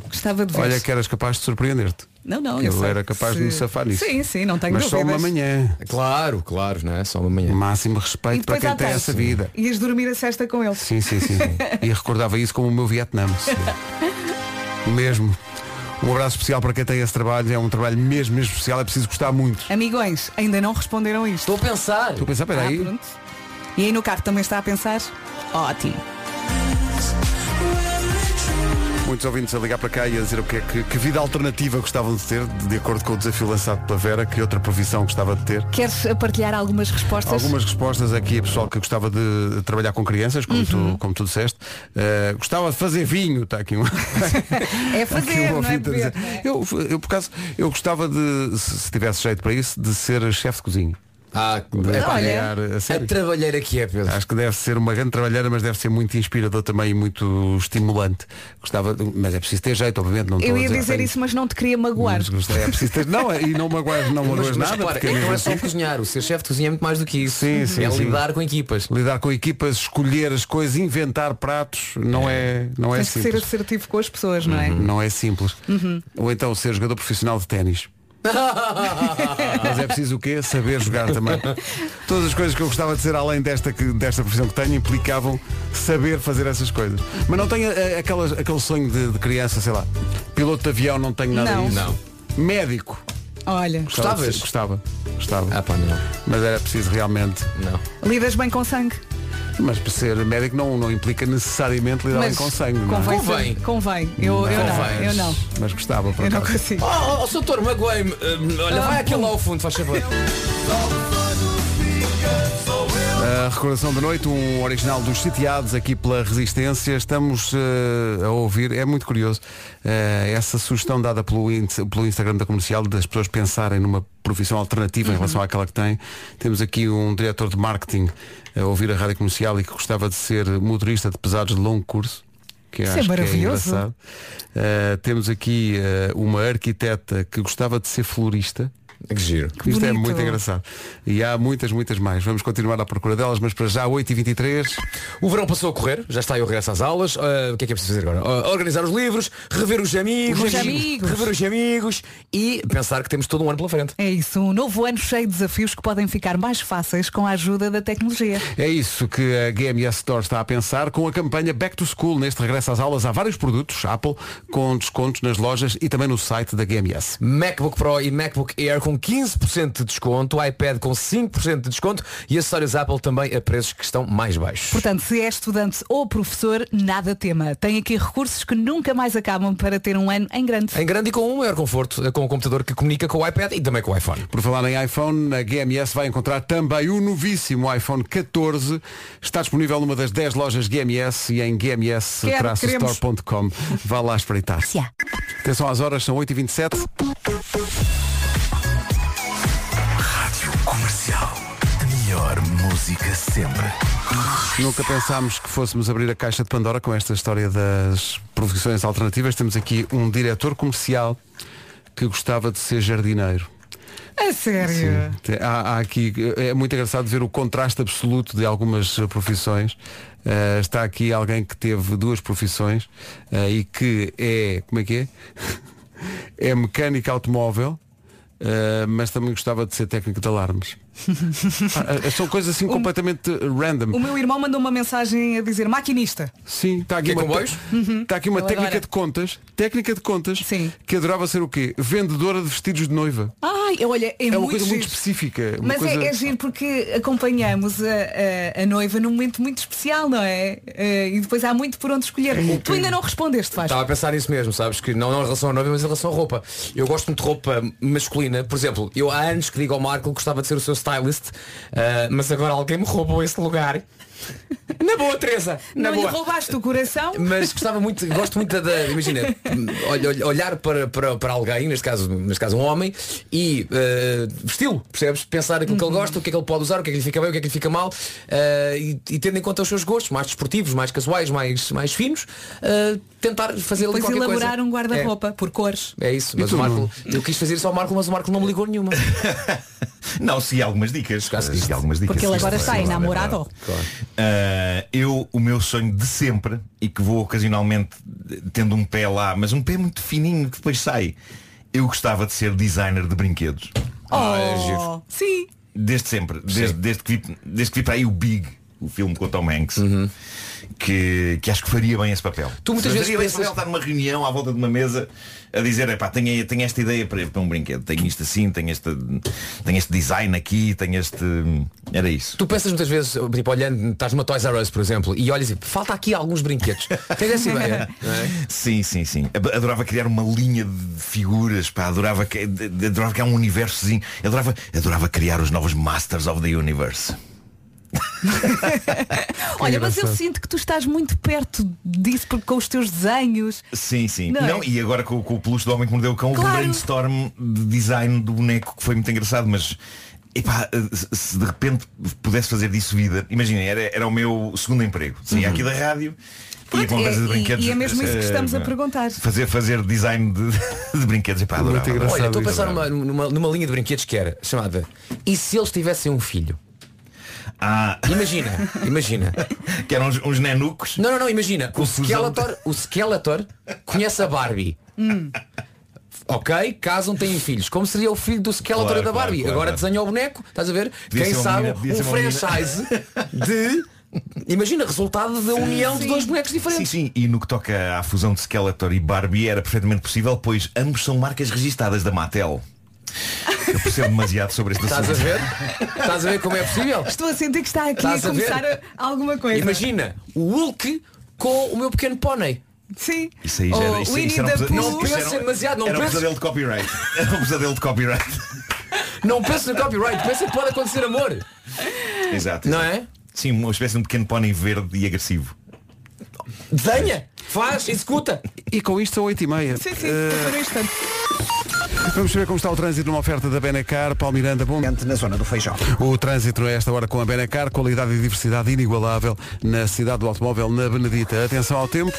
Speaker 3: Gostava de ver.
Speaker 1: Olha que eras capaz de surpreender-te.
Speaker 3: Não, não, eu
Speaker 1: eu
Speaker 3: sei.
Speaker 1: era capaz de me safar nisso.
Speaker 3: Sim, sim, não tenho
Speaker 1: Mas só
Speaker 3: dúvidas.
Speaker 1: uma manhã.
Speaker 8: Claro, claro, não é? Só uma manhã.
Speaker 1: Máximo
Speaker 3: E
Speaker 1: respeito para
Speaker 3: depois
Speaker 1: quem
Speaker 3: à
Speaker 1: tem
Speaker 3: tarde.
Speaker 1: essa vida.
Speaker 3: Ias dormir a cesta com ele.
Speaker 1: Sim, sim, sim. e recordava isso como o meu Vietnã. mesmo. Um abraço especial para quem tem esse trabalho. É um trabalho mesmo, mesmo especial. É preciso gostar muito.
Speaker 3: Amigões, ainda não responderam isto.
Speaker 8: Estou a pensar.
Speaker 1: Estou a pensar,
Speaker 3: Ah,
Speaker 1: peraí.
Speaker 3: pronto. E aí no carro também está a pensar? Ótimo.
Speaker 1: Muitos ouvintes a ligar para cá e a dizer o que é que, que vida alternativa gostavam de ter, de acordo com o desafio lançado pela Vera, que outra profissão gostava de ter.
Speaker 3: Queres partilhar algumas respostas?
Speaker 1: Algumas respostas aqui, pessoal que gostava de trabalhar com crianças, como,
Speaker 3: Uhum.
Speaker 1: tu, como tu disseste. Uh, gostava de fazer vinho, está aqui um.
Speaker 3: É
Speaker 1: aqui
Speaker 3: fazer,
Speaker 1: um
Speaker 3: não é
Speaker 1: a
Speaker 3: beber. não é?
Speaker 1: Eu, eu, por acaso, eu gostava de, se se tivesse jeito para isso, de ser chefe de cozinha.
Speaker 8: Ah, é pá,
Speaker 3: Olha.
Speaker 1: trabalhar a
Speaker 8: a
Speaker 1: sério.
Speaker 8: trabalheira que é, Pedro.
Speaker 1: Acho que deve ser uma grande trabalheira, mas deve ser muito inspirador também e muito estimulante. Gostava, mas é preciso ter jeito, obviamente. Não
Speaker 3: Eu
Speaker 1: a
Speaker 3: ia dizer
Speaker 1: tenho-
Speaker 3: isso, mas não te queria magoar.
Speaker 1: Gostei, é preciso ter. Não, e não magoas, não magoas nada.
Speaker 8: repara,
Speaker 1: porque
Speaker 8: é não é só
Speaker 1: assim-
Speaker 8: cozinhar, o ser chefe de cozinha é muito mais do que isso.
Speaker 1: Sim, sim,
Speaker 8: é
Speaker 1: sim.
Speaker 8: lidar com equipas.
Speaker 1: lidar com equipas, escolher as coisas, inventar pratos, não é, não é
Speaker 3: Tens que ser
Speaker 1: simples.
Speaker 3: assertivo com as pessoas, não é?
Speaker 1: Não é simples.
Speaker 3: Uhum.
Speaker 1: Ou então ser jogador profissional de ténis. Mas é preciso o quê? Saber jogar também. Todas as coisas que eu gostava de ser além desta, que, desta profissão que tenho implicavam saber fazer essas coisas. Mas não tenho eh, aquelas, aquele sonho de, de criança, sei lá. Piloto de avião não tenho nada
Speaker 3: Não.
Speaker 1: disso.
Speaker 8: Não.
Speaker 1: Médico.
Speaker 3: Olha,
Speaker 8: Gostavas?
Speaker 1: Gostava. Gostava.
Speaker 8: Ah pá, não.
Speaker 1: Mas era preciso realmente.
Speaker 8: Não.
Speaker 3: lidas bem com sangue.
Speaker 1: Mas para ser médico não, não implica necessariamente lidar bem
Speaker 3: Mas
Speaker 1: com sangue. não é?
Speaker 3: Convém.
Speaker 8: Convém.
Speaker 3: ser- Convém. Eu, eu não,
Speaker 8: Convém.
Speaker 3: eu não.
Speaker 1: Mas gostava. por
Speaker 3: Eu não consigo.
Speaker 8: Oh, oh, doutor, magoei-me. Hum, olha, vai aquele lá ao fundo, faz favor.
Speaker 1: Recordação da noite, um original dos sitiados aqui pela Resistência. Estamos eh, a ouvir, é muito curioso, eh, essa sugestão dada pelo, pelo Instagram da comercial das pessoas pensarem numa profissão alternativa
Speaker 3: Uhum.
Speaker 1: em relação àquela que têm. Temos aqui um diretor de marketing a ouvir a rádio comercial e que gostava de ser motorista de pesados de longo curso. Que
Speaker 3: Isso é
Speaker 1: acho que
Speaker 3: maravilhoso.
Speaker 1: engraçado. Eh, temos aqui eh, uma arquiteta que gostava de ser florista.
Speaker 8: Que giro.
Speaker 1: Isto é
Speaker 3: bonito.
Speaker 1: muito engraçado. E há muitas, muitas mais. Vamos continuar à procura delas, mas para já 8h23.
Speaker 8: O verão passou a correr, já está aí o regresso às aulas. Ah, o que é que é preciso fazer agora? Ah, organizar os livros, rever os amigos,
Speaker 3: Os amigos.
Speaker 8: rever os amigos e pensar que temos todo um ano pela frente.
Speaker 3: É isso, um novo ano cheio de desafios que podem ficar mais fáceis com a ajuda da tecnologia.
Speaker 1: É isso que a GMS Store está a pensar com a campanha Back to School. Neste regresso às aulas há vários produtos Apple com descontos nas lojas e também no site da GMS.
Speaker 8: MacBook Pro e MacBook Air com 15% de desconto, iPad com 5% de desconto e acessórios Apple também a preços que estão mais baixos.
Speaker 3: Portanto, se é estudante ou professor, nada tema. Tem aqui recursos que nunca mais acabam para ter um ano em grande.
Speaker 8: Em grande e com um maior conforto, com um computador que comunica com o iPad e também com o iPhone.
Speaker 1: Por falar em iPhone, a GMS vai encontrar também o novíssimo iPhone 14. Está disponível numa das 10 lojas GMS e em gms-store.com. Vá lá espreitar. Atenção às horas, são 8h27.
Speaker 4: Comercial. A melhor música sempre.
Speaker 1: Nunca pensámos que fôssemos abrir a caixa de Pandora com esta história das profissões alternativas. Temos aqui um diretor comercial que gostava de ser jardineiro.
Speaker 3: A sério?
Speaker 1: Tem- Há, há aqui, é muito engraçado ver o contraste absoluto de algumas profissões. Eh, está aqui alguém que teve duas profissões eh, e que é, como é que é? é mecânico automóvel, eh, mas também gostava de ser técnico de alarmes. Ah, ah, são coisas assim completamente random.
Speaker 3: O meu irmão mandou uma mensagem a dizer maquinista.
Speaker 1: Sim, está aqui
Speaker 8: é
Speaker 1: uma?
Speaker 3: Uhum.
Speaker 1: está aqui uma
Speaker 3: Ele
Speaker 1: técnica
Speaker 3: adora.
Speaker 1: de contas, técnica de contas,
Speaker 3: Sim.
Speaker 1: que adorava ser o quê? Vendedora de vestidos de noiva.
Speaker 3: Ai, olha, é,
Speaker 1: É, uma
Speaker 3: muito
Speaker 1: coisa muito
Speaker 3: giro.
Speaker 1: específica. uma
Speaker 3: Mas
Speaker 1: coisa...
Speaker 3: é, é giro porque acompanhamos a, a- a noiva num momento muito especial, não é? Eh, e depois há muito por onde escolher. tu ainda não respondeste, faz.
Speaker 8: Estava a pensar nisso mesmo, sabes? Que não, não em relação à noiva, mas em relação à roupa. Eu gosto muito de roupa masculina. Por exemplo, eu há anos que digo ao Marco que gostava de ser o seu stylist, ah, mas agora alguém me roubou esse lugar. Na boa, Teresa! Na
Speaker 3: não lhe
Speaker 8: boa.
Speaker 3: roubaste o coração?
Speaker 8: Mas gostava muito, gosto muito da, imagina, olh- olh- olhar para, para, para alguém, neste caso, neste caso um homem, e eh, vesti-lo, percebes? Pensar aquilo que ele gosta, o que é que ele pode usar, o que é que lhe fica bem, o que é que lhe fica mal, eh, e, e tendo em conta os seus gostos, mais desportivos, mais casuais, mais, mais finos, eh, tentar fazer ali qualquer
Speaker 3: elaborar
Speaker 8: coisa.
Speaker 3: um guarda-roupa por cores.
Speaker 8: É, é isso, mas o Marco, eu quis fazer isso ao Marco, mas o Marco não me ligou nenhuma.
Speaker 7: Não, segui algumas dicas. Segui algumas dicas.
Speaker 3: Porque ele agora está
Speaker 7: é
Speaker 3: enamorado.
Speaker 7: verdade. Ah, eu, o meu sonho de sempre, e que vou ocasionalmente tendo um pé lá, mas um pé muito fininho que depois sai, eu gostava de ser designer de brinquedos.
Speaker 8: Ah, é.
Speaker 3: Sim.
Speaker 7: Desde sempre. Desde, desde, que vi, desde que vi para aí o Big, o filme com o Tom Hanks, que, que acho que faria bem esse papel.
Speaker 8: Tu muitas
Speaker 7: Faria
Speaker 8: vezes
Speaker 7: bem esse
Speaker 8: pensas-
Speaker 7: papel estar numa reunião à volta de uma mesa a dizer, epá, tenho, tenho esta ideia para, para um brinquedo, tenho isto assim, tenho este, tenho este design aqui, tenho este. Era isso.
Speaker 8: Tu pensas muitas vezes, tipo, olhando, estás numa Toys R Us, por exemplo, e olhas e falta aqui alguns brinquedos. Tens essa ideia? é?
Speaker 7: Sim, sim, sim. Ad- Adorava criar uma linha de figuras, pá, adorava, adorava criar um universozinho. Adorava, adorava criar os novos Masters of the Universe.
Speaker 3: Olha, mas eu sinto que tu estás muito perto disso porque com os teus desenhos.
Speaker 7: Sim, sim.
Speaker 3: Não
Speaker 7: Não,
Speaker 3: é?
Speaker 7: e agora com, com o peluche do homem que mordeu o cão,
Speaker 3: Claro.
Speaker 7: brainstorm de design do boneco que foi muito engraçado, mas epá, se- de repente pudesse fazer disso vida, imagina, era, era o meu segundo emprego. Saía aqui da rádio.
Speaker 3: Pronto,
Speaker 7: uma
Speaker 3: é-
Speaker 7: de
Speaker 3: e-
Speaker 7: brinquedos,
Speaker 3: e é mesmo isso que
Speaker 7: eh,
Speaker 3: estamos a perguntar.
Speaker 7: Fazer, fazer design de, de brinquedos. Epá,
Speaker 1: Muito
Speaker 7: adorava,
Speaker 1: engraçado.
Speaker 8: Olha, estou a pensar numa, numa, numa linha de brinquedos que era chamada E se eles tivessem um filho?
Speaker 7: Ah,
Speaker 8: Imagina, imagina.
Speaker 7: que eram uns, uns nenucos.
Speaker 8: Não, não, não, imagina. O. Skeletor, o Skeletor conhece a Barbie. Ok, casam, têm filhos. Como seria o filho do Skeletor
Speaker 7: Claro,
Speaker 8: da Barbie?
Speaker 7: claro,
Speaker 8: Agora
Speaker 7: claro.
Speaker 8: desenha o boneco, estás a ver?
Speaker 7: Podia
Speaker 8: Quem sabe
Speaker 7: menina,
Speaker 8: um franchise de. Imagina, resultado da união de dois bonecos
Speaker 7: Sim,
Speaker 8: diferentes.
Speaker 7: sim, e no que toca à fusão de Skeletor e Barbie era perfeitamente possível, pois ambos são marcas registadas da Mattel. Eu percebo demasiado sobre este
Speaker 8: Estás a
Speaker 7: assunto.
Speaker 8: ver? Estás a ver como é possível?
Speaker 3: Estou a sentir que está aqui
Speaker 8: Estás
Speaker 3: a começar a- alguma coisa.
Speaker 8: Imagina, o Hulk com o meu pequeno pônei.
Speaker 3: Sim.
Speaker 7: Isso aí já era, isso, isso era um pesa-
Speaker 8: Não penses demasiado, não
Speaker 7: era um pesadelo de copyright. Era um pesadelo de copyright.
Speaker 8: Não penses no copyright, pensa que pode acontecer amor.
Speaker 7: Exato.
Speaker 8: Não
Speaker 7: exato.
Speaker 8: é?
Speaker 7: Sim, uma espécie de um pequeno pônei verde e agressivo.
Speaker 8: Desenha, faz, executa.
Speaker 1: E com isto são 8 e meia.
Speaker 3: Sim, sim, instante.
Speaker 1: Vamos ver como está o trânsito numa oferta da Benacar. Paulo Miranda, bom.
Speaker 2: Na zona do Feijão.
Speaker 1: O trânsito a esta hora com a Benacar, qualidade e diversidade inigualável na cidade do automóvel, na Benedita. Atenção ao tempo.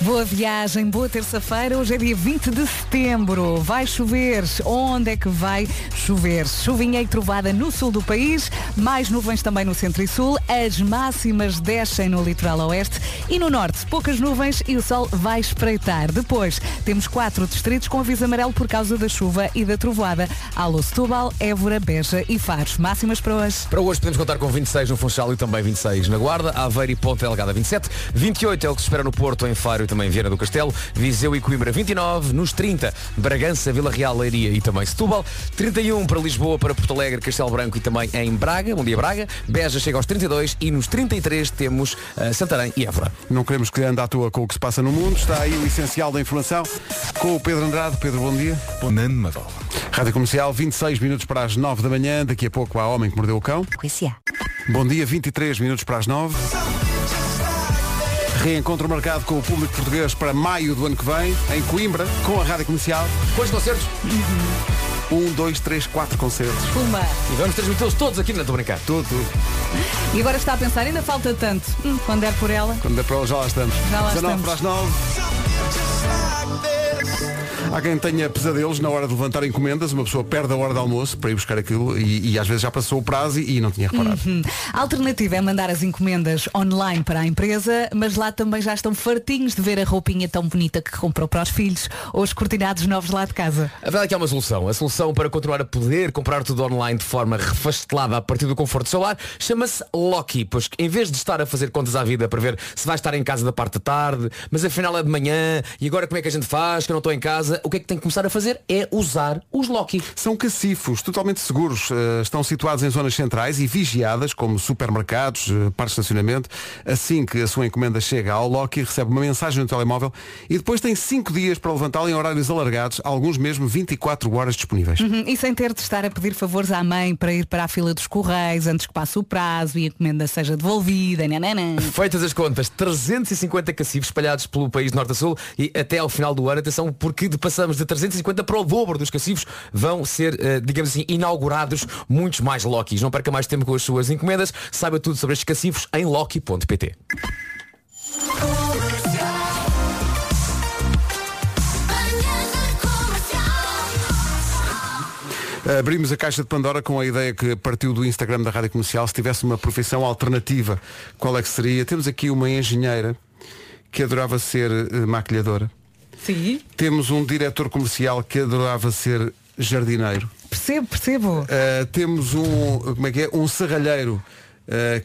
Speaker 3: Boa viagem, boa terça-feira. Hoje é dia 20 de setembro. Vai chover. Onde é que vai chover? Chuvinha e trovada no sul do país, mais nuvens também no centro e sul. As máximas descem no litoral oeste e no norte. Poucas nuvens e o sol vai espreitar. Depois, temos quatro distritos com aviso amarelo por causa da chuva e da trovoada. Alô Setúbal, Évora, Beja e Faros. Máximas para hoje.
Speaker 8: Para hoje podemos contar com 26 no Funchal e também 26 na Guarda, Aveiro e Ponta Delgada 27, 28 é o que se espera no Porto, em Faro e também em Viana do Castelo, Viseu e Coimbra 29, nos 30 Bragança, Vila Real, Leiria e também Setúbal, 31 para Lisboa, para Porto Alegre, Castelo Branco e também em Braga, bom dia Braga, Beja chega aos 32 e nos 33 temos uh, Santarém e Évora.
Speaker 1: Não queremos que ande à toa com o que se passa no mundo, está aí o essencial da informação com o Pedro Andrade. Pedro, bom dia.
Speaker 12: Bom Madova.
Speaker 1: Rádio Comercial, 26 minutos para as 9 da manhã, daqui a pouco há Homem que Mordeu o Cão. Bom dia, 23 minutos para as 9. Reencontro marcado com o público português para maio do ano que vem, em Coimbra, com a Rádio Comercial.
Speaker 8: Quantos concertos?
Speaker 1: Um, dois, três, quatro concertos.
Speaker 3: Puma.
Speaker 8: E vamos transmiti-los todos aqui na Estou a Brincar.
Speaker 1: Tudo, tudo.
Speaker 3: E agora está a pensar, ainda falta tanto. Hum, quando é por ela.
Speaker 1: Quando é para ela, já lá estamos.
Speaker 3: Já lá
Speaker 1: 19
Speaker 3: estamos.
Speaker 1: para as 9. Há quem tenha pesadelos na hora de levantar encomendas, uma pessoa perde a hora de almoço para ir buscar aquilo e, e às vezes já passou o prazo e, e não tinha reparado.
Speaker 3: Uhum. A alternativa é mandar as encomendas online para a empresa, mas lá também já estão fartinhos de ver a roupinha tão bonita que comprou para os filhos ou os cortinados novos lá de casa.
Speaker 8: A verdade é que há uma solução. A solução para continuar a poder comprar tudo online de forma refastelada a partir do conforto do seu lar chama-se Loki, pois que em vez de estar a fazer contas à vida para ver se vai estar em casa da parte da tarde, mas afinal é de manhã e agora como é que a gente faz, que eu não estou em casa, o que é que tem que começar a fazer é usar os Loki.
Speaker 1: São cacifos totalmente seguros. eh, estão situados em zonas centrais e vigiadas, como supermercados, eh, parques de estacionamento. Assim que a sua encomenda chega ao Loki, recebe uma mensagem no telemóvel e depois tem 5 dias para levantá-la em horários alargados, alguns mesmo 24 horas disponíveis.
Speaker 3: Uhum, E sem ter de estar a pedir favores à mãe para ir para a fila dos correios antes que passe o prazo e a encomenda seja devolvida. Nanana.
Speaker 8: Feitas as contas, 350 cacifes espalhados pelo país de norte a sul e até ao final do ano, atenção, porque de- passamos de 350 para o dobro dos cacifes, vão ser, eh, digamos assim, inaugurados muitos mais Lokis. Não perca mais tempo com as suas encomendas, saiba tudo sobre estes cacifes em loki.pt.
Speaker 1: Abrimos a caixa de Pandora com a ideia que partiu do Instagram da Rádio Comercial. Se tivesse uma profissão alternativa, qual é que seria? Temos aqui uma engenheira que adorava ser eh, maquilhadora.
Speaker 3: Sim.
Speaker 1: Temos um diretor comercial que adorava ser jardineiro.
Speaker 3: Percebo, percebo.
Speaker 1: Uh, temos um, como é que é? Um serralheiro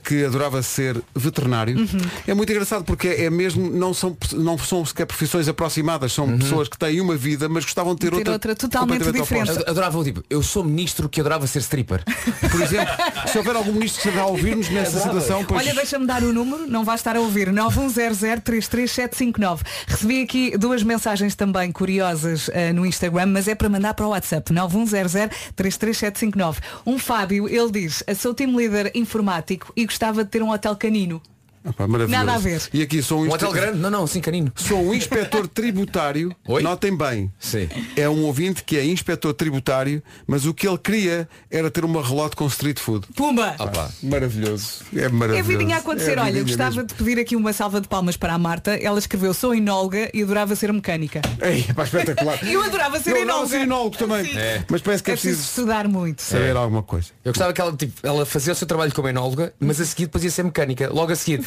Speaker 1: que adorava ser veterinário.
Speaker 3: Uhum.
Speaker 1: É muito engraçado porque é mesmo, não são, não são sequer profissões aproximadas, são pessoas que têm uma vida, mas gostavam de ter,
Speaker 3: Ter
Speaker 1: outra,
Speaker 3: outra totalmente diferente.
Speaker 1: oposta.
Speaker 8: Ad- Adorava o tipo, eu sou ministro que adorava ser stripper.
Speaker 1: Por exemplo, se houver algum ministro que esteja a ouvir-nos nessa situação, pois
Speaker 3: Olha, deixa-me dar o número, não vai estar a ouvir, 910033759. Recebi aqui duas mensagens também curiosas eh, no Instagram, mas é para mandar para o WhatsApp, 910033759. Um Fábio, ele diz, sou team leader informático e gostava de ter um hotel canino.
Speaker 1: Opa, maravilhoso.
Speaker 3: Nada a ver.
Speaker 1: E aqui sou um,
Speaker 8: Um
Speaker 1: inspe-
Speaker 8: hotel grande? Não, não, sim, canino.
Speaker 1: Sou um inspetor tributário.
Speaker 8: Oi?
Speaker 1: Notem bem.
Speaker 8: Sim.
Speaker 1: É um ouvinte que é inspetor tributário, mas o que ele queria era ter uma relote com street food.
Speaker 3: Pumba!
Speaker 8: Opa.
Speaker 1: Maravilhoso. É
Speaker 3: É
Speaker 1: maravilhoso.
Speaker 3: vidinha a acontecer.
Speaker 1: É
Speaker 3: Olha,
Speaker 1: vidinha
Speaker 3: gostava
Speaker 1: mesmo.
Speaker 3: de pedir aqui uma salva de palmas para a Marta. Ela escreveu, sou enóloga e adorava ser mecânica.
Speaker 1: Ei, pá, espetacular.
Speaker 3: Eu adorava ser
Speaker 1: Eu
Speaker 3: enóloga.
Speaker 1: ser enólogo também.
Speaker 8: É.
Speaker 1: Mas parece que
Speaker 3: É
Speaker 1: é
Speaker 3: preciso
Speaker 1: preciso
Speaker 3: estudar muito.
Speaker 1: saber alguma coisa.
Speaker 8: Eu gostava que ela, tipo, ela fazia o seu trabalho como enóloga, mas a seguir depois ia ser mecânica. Logo a seguir,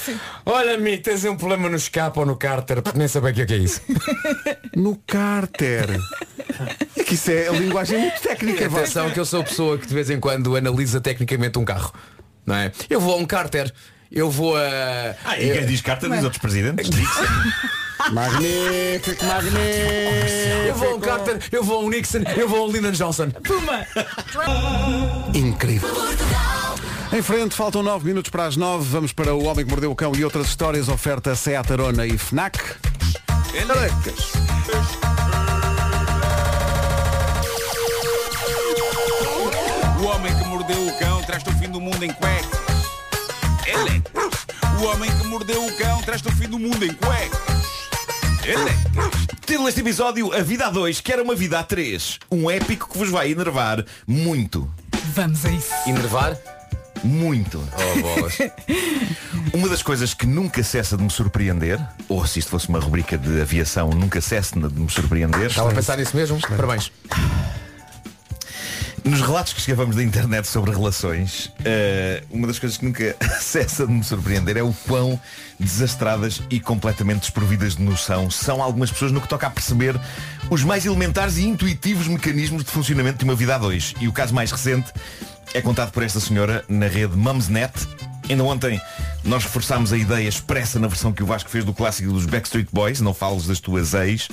Speaker 8: olha me tens um problema no escape ou no cárter, porque nem sabia o que é que é isso.
Speaker 1: No cárter. É que isso é a linguagem muito técnica.
Speaker 8: Atenção que eu sou a pessoa que de vez em quando analisa tecnicamente um carro. Não é? Eu vou a um cárter, eu vou a.
Speaker 7: Ah, e quem diz carta diz outros presidentes? Nixon.
Speaker 1: Magnífico, magnífico.
Speaker 8: Eu vou a um Carter, eu vou a um Nixon, eu vou a um Lyndon Johnson.
Speaker 3: Puma!
Speaker 1: Incrível. Em frente, faltam 9 minutos para as 9. Vamos para o Homem que Mordeu o Cão e outras histórias. Oferta Seat Arona e FNAC. Elecas.
Speaker 13: O homem que mordeu o cão traz-te o fim do mundo em cuecas. Elecas. O homem que mordeu o cão traz-te o fim do mundo em cuecas.
Speaker 7: Título deste episódio, A Vida a Dois, que era uma vida a três. Um épico que vos vai enervar muito.
Speaker 3: Vamos a isso.
Speaker 8: Enervar?
Speaker 7: Muito.
Speaker 8: Oh, bolas.
Speaker 7: Uma das coisas que nunca cessa de me surpreender, ou se isto fosse uma rubrica de aviação, nunca cessa de me surpreender.
Speaker 8: Estava a pensar nisso mesmo? Parabéns.
Speaker 7: Nos relatos que escrevemos da internet sobre relações, eh, uma das coisas que nunca cessa de me surpreender é o quão desastradas e completamente desprovidas de noção são algumas pessoas no que toca a perceber os mais elementares e intuitivos mecanismos de funcionamento de uma vida a dois. E o caso mais recente é contado por esta senhora na rede Mumsnet. Ainda ontem nós reforçámos a ideia expressa na versão que o Vasco fez do clássico dos Backstreet Boys, não fales das tuas ex.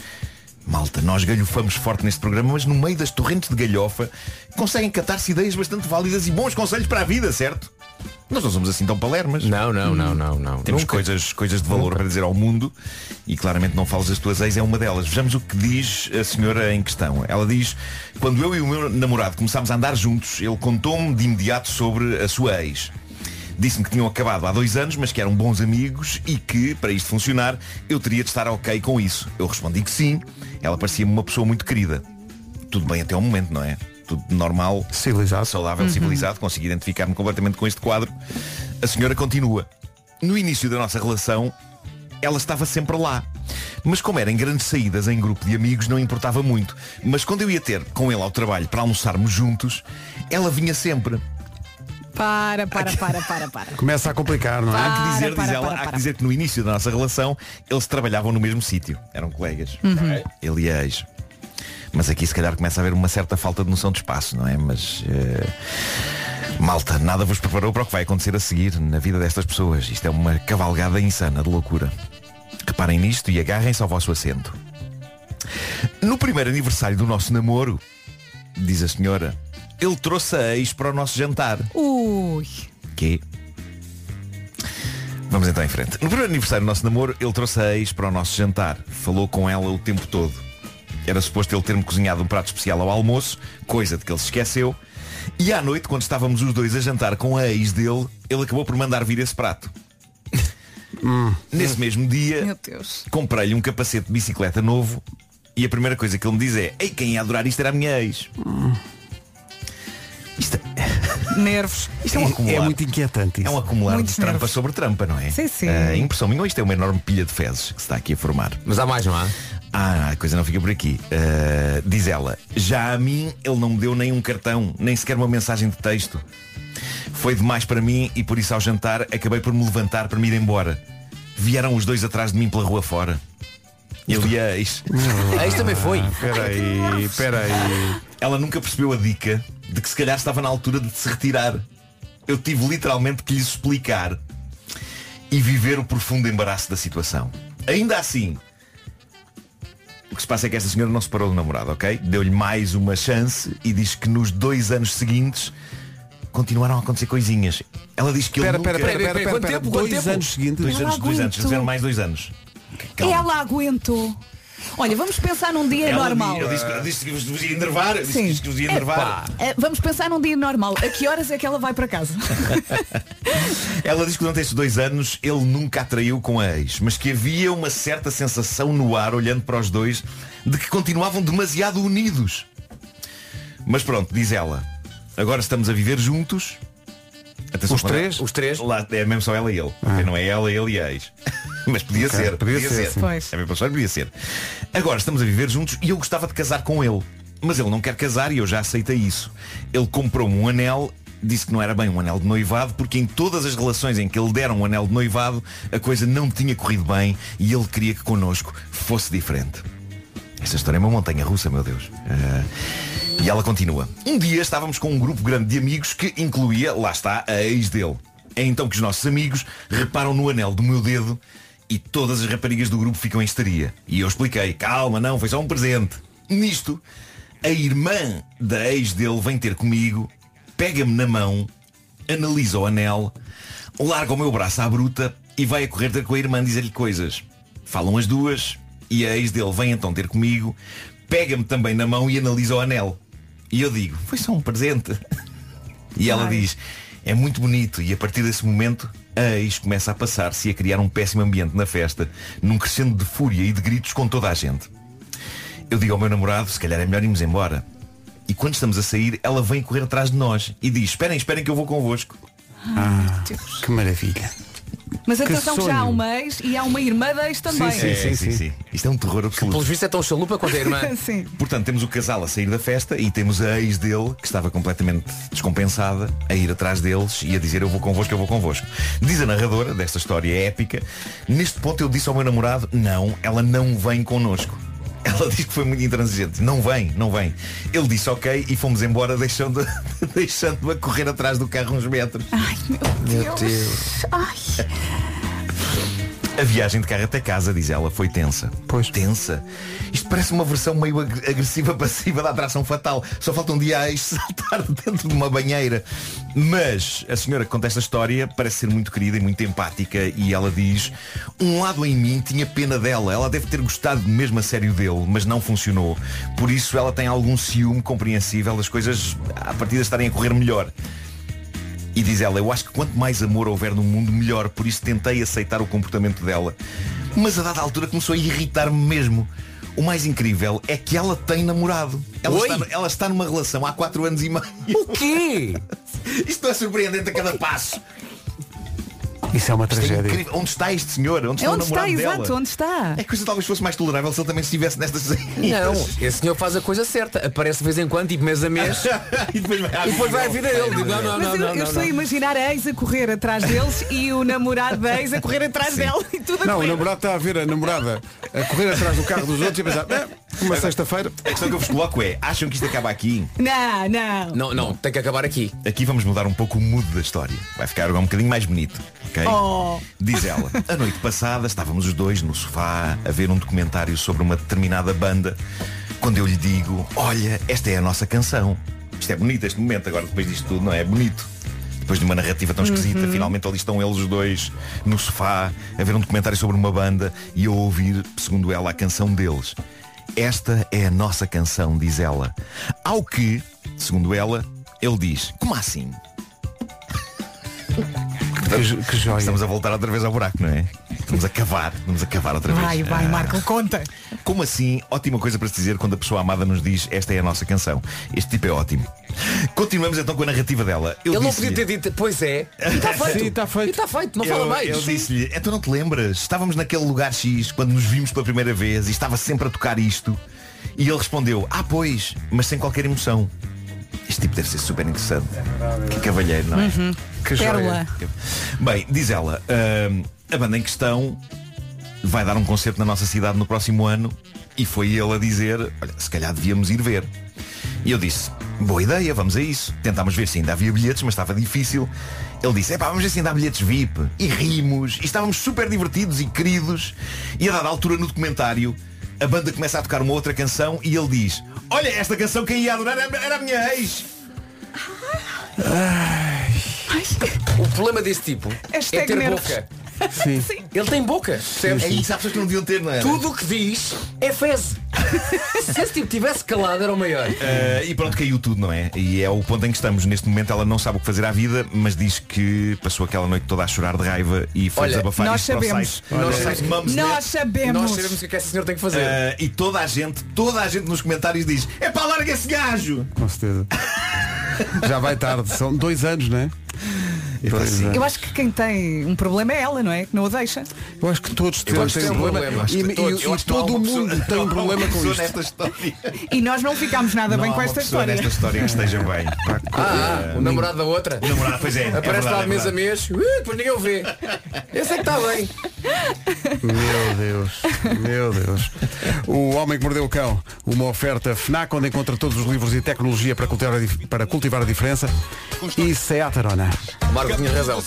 Speaker 7: Malta, nós galhofamos forte neste programa, mas no meio das torrentes de galhofa conseguem catar-se ideias bastante válidas e bons conselhos para a vida, certo? Nós não somos assim tão palermas.
Speaker 8: Não, não, não, não, não.
Speaker 7: Temos
Speaker 8: Nunca.
Speaker 7: coisas, coisas de valor para dizer ao mundo e claramente não falas das tuas ex é uma delas. Vejamos o que diz a senhora em questão. Ela diz, quando eu e o meu namorado começámos a andar juntos, ele contou-me de imediato sobre a sua ex. Disse-me que tinham acabado há dois anos, mas que eram bons amigos e que, para isto funcionar, eu teria de estar ok com isso. Eu respondi que sim. Ela parecia-me uma pessoa muito querida. Tudo bem até ao momento, não é? Tudo normal,
Speaker 1: civilizado,
Speaker 7: saudável, civilizado. Consegui identificar-me completamente com este quadro. A senhora continua. No início da nossa relação, ela estava sempre lá. Mas como eram grandes saídas em grupo de amigos, não importava muito. Mas quando eu ia ter com ele ao trabalho para almoçarmos juntos, ela vinha sempre.
Speaker 3: Para, para, para, para, para.
Speaker 1: Começa a complicar, não é?
Speaker 7: Há que dizer,
Speaker 3: para,
Speaker 7: diz ela,
Speaker 3: para,
Speaker 7: há que
Speaker 3: para.
Speaker 7: dizer que no início da nossa relação eles trabalhavam no mesmo sítio. Eram colegas.
Speaker 3: Uhum.
Speaker 7: Ele e a ex. Mas aqui se calhar começa a haver uma certa falta de noção de espaço, não é? Mas. eh, Malta, nada vos preparou para o que vai acontecer a seguir na vida destas pessoas. Isto é uma cavalgada insana de loucura. Reparem nisto e agarrem-se ao vosso assento. No primeiro aniversário do nosso namoro, diz a senhora, ele trouxe a ex para o nosso jantar.
Speaker 3: Ui.
Speaker 7: Que? Vamos então em frente. No primeiro aniversário do nosso namoro, ele trouxe a ex para o nosso jantar. Falou com ela o tempo todo. Era suposto ele ter-me cozinhado um prato especial ao almoço, coisa de que ele se esqueceu. E à noite, quando estávamos os dois a jantar com a ex dele, ele acabou por mandar vir esse prato. Nesse mesmo dia,
Speaker 3: Meu Deus.
Speaker 7: comprei-lhe um capacete de bicicleta novo e a primeira coisa que ele me diz é Ei, quem ia adorar isto era a minha ex.
Speaker 3: Nervos.
Speaker 7: Isto é um acumular.
Speaker 1: É muito inquietante
Speaker 7: É
Speaker 1: isso.
Speaker 7: um acumular
Speaker 3: Muitos
Speaker 7: de trampa
Speaker 3: nervos.
Speaker 7: sobre trampa, não é?
Speaker 3: Sim, sim.
Speaker 7: Ah, impressão minha, ou isto é uma enorme pilha de fezes que se está aqui a formar.
Speaker 8: Mas há mais, não há?
Speaker 7: Ah, a coisa não fica por aqui. Ah, diz ela, já a mim ele não me deu nem um cartão, nem sequer uma mensagem de texto. Foi demais para mim e por isso ao jantar acabei por me levantar para me ir embora. Vieram os dois atrás de mim pela rua fora. Ele e a ex.
Speaker 8: A ex também foi.
Speaker 1: Espera aí, espera aí.
Speaker 7: Ela nunca percebeu a dica de que se calhar estava na altura de se retirar. Eu tive literalmente que lhe explicar e viver o profundo embaraço da situação. Ainda assim, o que se passa é que esta senhora não separou do namorado, ok? Deu-lhe mais uma chance e diz que nos dois anos seguintes continuaram a acontecer coisinhas. Ela diz que ele
Speaker 1: Espera,
Speaker 7: nunca...
Speaker 1: espera, espera, espera,
Speaker 8: Quanto tempo,
Speaker 1: Dois
Speaker 8: tempo?
Speaker 1: anos seguintes.
Speaker 7: Dois anos, dois anos, fizeram mais dois anos. Calma.
Speaker 3: Ela aguentou. Olha, vamos pensar num dia
Speaker 7: Ela
Speaker 3: normal.
Speaker 7: Ela disse, disse que vos ia enervar, disse
Speaker 3: Sim.
Speaker 7: que vos ia enervar.
Speaker 3: Eh, Vamos pensar num dia normal. A que horas é que ela vai para casa?
Speaker 7: Ela diz que durante estes dois anos ele nunca a traiu com a ex, mas que havia uma certa sensação no ar, olhando para os dois, de que continuavam demasiado unidos. Mas pronto, diz ela, agora estamos a viver juntos. Atenção,
Speaker 1: Os
Speaker 7: é-
Speaker 1: três?
Speaker 8: Os três.
Speaker 7: Lá, é mesmo só ela e ele. ok? Não é ela, ele e a ex. Mas podia
Speaker 1: Ok,
Speaker 7: ser.
Speaker 1: podia
Speaker 7: Podia,
Speaker 1: ser,
Speaker 7: ser. É mesmo só podia ser. Agora estamos a viver juntos e eu gostava de casar com ele. Mas ele não quer casar e eu já aceitei isso. Ele comprou-me um anel, disse que não era bem um anel de noivado, porque em todas as relações em que ele dera um anel de noivado, a coisa não tinha corrido bem e ele queria que connosco fosse diferente. Esta história é uma montanha russa, meu Deus. Ah, e ela continua. Um dia estávamos com um grupo grande de amigos que incluía, lá está, a ex dele. É então que os nossos amigos reparam no anel do meu dedo e todas as raparigas do grupo ficam em histeria. E eu expliquei, calma, não, foi só um presente. Nisto, a irmã da ex dele vem ter comigo, pega-me na mão, analisa o anel, larga o meu braço à bruta e vai a correr ter com a irmã dizer-lhe coisas. Falam as duas e a ex dele vem então ter comigo, pega-me também na mão e analisa o anel. E eu digo, foi só um presente. E ela
Speaker 3: Ai.
Speaker 7: diz, É muito bonito e a partir desse momento a ex começa a passar-se e a criar um péssimo ambiente na festa, num crescendo de fúria e de gritos com toda a gente. Eu digo ao meu namorado, se calhar é melhor irmos embora. E quando estamos a sair, ela vem correr atrás de nós e diz, esperem, esperem que eu vou convosco.
Speaker 1: Ah, que maravilha.
Speaker 3: Mas
Speaker 1: Que
Speaker 3: atenção que já há uma ex e há uma irmã da ex também.
Speaker 7: É, sim, sim. Isto é um terror absoluto.
Speaker 8: Pelos vistos é tão chalupa quanto a irmã.
Speaker 3: Sim.
Speaker 7: Portanto, temos o casal a sair da festa e temos a ex dele, que estava completamente descompensada, a ir atrás deles e a dizer eu vou convosco, eu vou convosco. Diz a narradora desta história épica, neste ponto eu disse ao meu namorado, não, ela não vem connosco. Ela diz que foi muito intransigente. Não vem, não vem. Ele disse ok e fomos embora deixando, deixando-a correr atrás do carro uns metros.
Speaker 3: Ai, meu
Speaker 7: Meu
Speaker 3: Deus. Ai.
Speaker 7: A viagem de carro até casa, diz ela, foi tensa. Pois. Tensa. Isto parece uma versão meio ag- agressiva passiva da atração fatal. Só falta um dia a saltar dentro de uma banheira. Mas a senhora que conta esta história parece ser muito querida e muito empática e ela diz um lado em mim tinha pena dela. Ela deve ter gostado mesmo a sério dele, mas não funcionou. Por isso ela tem algum ciúme compreensível das coisas a partir de estarem a correr melhor. E diz ela, eu acho que quanto mais amor houver no mundo, melhor. Por isso tentei aceitar o comportamento dela. Mas a dada altura começou a irritar-me mesmo. O mais incrível é que ela tem namorado. Ela
Speaker 8: Oi?
Speaker 7: está, ela está numa relação há 4 anos e meio.
Speaker 8: O quê?
Speaker 7: Isto é surpreendente a cada passo.
Speaker 1: Isso é uma
Speaker 7: Isto é
Speaker 1: tragédia.
Speaker 7: incrível. Onde está este senhor? Onde
Speaker 3: É
Speaker 7: está
Speaker 3: onde
Speaker 7: o namorado
Speaker 3: está,
Speaker 7: dela?
Speaker 3: exato, onde está?
Speaker 7: É que coisa talvez fosse mais tolerável se ele também estivesse nestas
Speaker 8: Não, esse senhor faz a coisa certa. Aparece de vez em quando, tipo mês a mês.
Speaker 7: e depois vai,
Speaker 8: E depois vai a vida dele. Digo, Não, não,
Speaker 3: Mas
Speaker 8: não,
Speaker 3: eu,
Speaker 8: não,
Speaker 3: eu
Speaker 8: não,
Speaker 3: estou a
Speaker 8: não.
Speaker 3: imaginar a ex a correr atrás deles e o namorado da ex a correr atrás dela e tudo a
Speaker 1: Não, o
Speaker 3: correr.
Speaker 1: namorado está a ver a namorada a correr atrás do carro dos outros e a pensar, "Eh, uma sexta-feira.
Speaker 7: A questão que eu vos coloco é, acham que isto acaba aqui?
Speaker 3: Não, não.
Speaker 8: Não, não, tem que acabar aqui.
Speaker 7: Aqui vamos mudar um pouco o mood da história. Vai ficar agora um bocadinho mais bonito. ok?
Speaker 3: Oh.
Speaker 7: Diz ela, a noite passada estávamos os dois no sofá a ver um documentário sobre uma determinada banda quando eu lhe digo, olha, esta é a nossa canção. Isto é bonito este momento, agora depois disto tudo, não é? É bonito. Depois de uma narrativa tão esquisita,
Speaker 12: Uhum.
Speaker 7: finalmente ali estão eles os dois no sofá a ver um documentário sobre uma banda e a ouvir, segundo ela, a canção deles. Esta é a nossa canção, diz ela. Ao que, segundo ela, ele diz, como assim?
Speaker 1: Que, que joia.
Speaker 7: Estamos a voltar outra vez ao buraco, não é? Vamos a cavar, vamos a cavar outra vez.
Speaker 3: Vai, vai,
Speaker 7: Ah,
Speaker 3: Marco, conta.
Speaker 7: Como assim? Ótima coisa para se dizer quando a pessoa amada nos diz esta é a nossa canção. Este tipo é ótimo. Continuamos então com a narrativa dela. Eu
Speaker 8: Ele não podia ter dito, pois é. E está feito.
Speaker 7: Sim,
Speaker 1: está feito.
Speaker 8: E está feito, não
Speaker 7: eu,
Speaker 8: fala mais.
Speaker 7: Eu disse-lhe, então não te lembras? Estávamos naquele lugar X quando nos vimos pela primeira vez e estava sempre a tocar isto. E ele respondeu, ah pois, mas sem qualquer emoção. Este tipo deve ser super interessante. Que cavalheiro, não é?
Speaker 3: Uhum.
Speaker 7: Que
Speaker 3: Pérola.
Speaker 7: joia. Bem, diz ela, hum, a banda em questão vai dar um concerto na nossa cidade no próximo ano e foi ele a dizer, olha, se calhar devíamos ir ver. E eu disse, boa ideia, vamos a isso. Tentámos ver se ainda havia bilhetes, mas estava difícil. Ele disse, epá, vamos ver se ainda há bilhetes VIP. E rimos, e estávamos super divertidos e queridos. E a dada altura no documentário, a banda começa a tocar uma outra canção e ele diz, olha, esta canção quem ia adorar era, era a minha ex.
Speaker 8: O problema desse tipo é
Speaker 3: Hashtag
Speaker 8: ter
Speaker 3: nervos.
Speaker 8: boca.
Speaker 1: Sim.
Speaker 8: Ele tem boca. percebes?
Speaker 7: É isso, há pessoas que não deviam ter, não é?
Speaker 8: Tudo o que diz é fezes. Se esse tipo tivesse calado era o maior.
Speaker 7: Uh, e pronto, caiu tudo, não é? E é o ponto em que estamos. Neste momento ela não sabe o que fazer à vida, mas diz que passou aquela noite toda a chorar de raiva e foi
Speaker 8: Olha,
Speaker 7: desabafar
Speaker 3: nós
Speaker 7: isto para o
Speaker 3: sabemos.
Speaker 7: site.
Speaker 8: Nós
Speaker 7: para o.
Speaker 3: Nós sabemos.
Speaker 8: Nós sabemos o que é que essa senhora tem que fazer.
Speaker 7: Uh, e toda a gente, toda a gente nos comentários diz É pá, larga esse gajo
Speaker 1: Com certeza. Já vai tarde, são dois anos, não é? Pois é.
Speaker 3: Eu acho que quem tem um problema é ela, não é? Que não o deixa.
Speaker 1: Eu acho que todos
Speaker 8: Eu
Speaker 1: têm um problema. E, e-
Speaker 8: todos.
Speaker 1: e
Speaker 7: Eu
Speaker 1: todo o
Speaker 7: pessoa-
Speaker 1: mundo tem um problema com isto.
Speaker 7: nesta história.
Speaker 3: E nós não ficámos nada
Speaker 7: Não
Speaker 3: bem com esta história.
Speaker 7: nesta história que esteja bem.
Speaker 8: Ah, o namorado da outra.
Speaker 7: O namorado, pois é. é
Speaker 8: Aparece
Speaker 7: verdade,
Speaker 8: lá
Speaker 7: é
Speaker 8: mês a mês. Uh, depois ninguém o vê. Esse é que está bem.
Speaker 1: Meu Deus, meu Deus. O Homem que Mordeu o Cão, uma oferta FNAC onde encontra todos os livros e tecnologia para cultivar a, dif- para cultivar a diferença. E Seat Arona.
Speaker 8: O Marco tinha razão.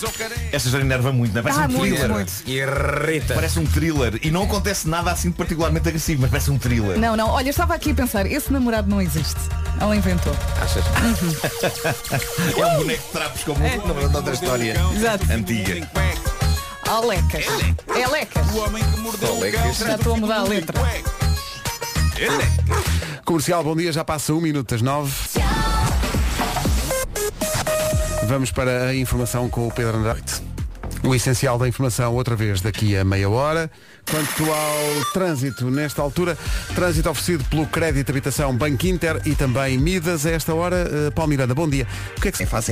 Speaker 7: Esta história enerva muito, não é? Parece
Speaker 3: Ah,
Speaker 7: um
Speaker 3: muito,
Speaker 7: thriller.
Speaker 3: muito.
Speaker 8: Irrita.
Speaker 7: Parece um thriller. E não acontece nada assim de particularmente agressivo, mas parece um thriller.
Speaker 3: Não, não, olha, estava aqui a pensar, esse namorado não existe. Ela inventou.
Speaker 8: Achas?
Speaker 7: É um boneco de trapos como é. outra história
Speaker 3: Exato.
Speaker 7: antiga.
Speaker 3: Alecas. É Lecas.
Speaker 13: O homem que mordeu o
Speaker 8: Alecas.
Speaker 13: cão
Speaker 3: Já estou a mudar a letra.
Speaker 1: Comercial, bom dia, já passa um minuto das nove. Vamos para a informação com o Pedro Andrade. O essencial da informação outra vez daqui a meia hora. Quanto ao trânsito, nesta altura, trânsito oferecido pelo Crédito Habitação Banco Inter e também Midas a esta hora. Uh, Paulo Miranda, bom dia. O que é que se
Speaker 2: faz?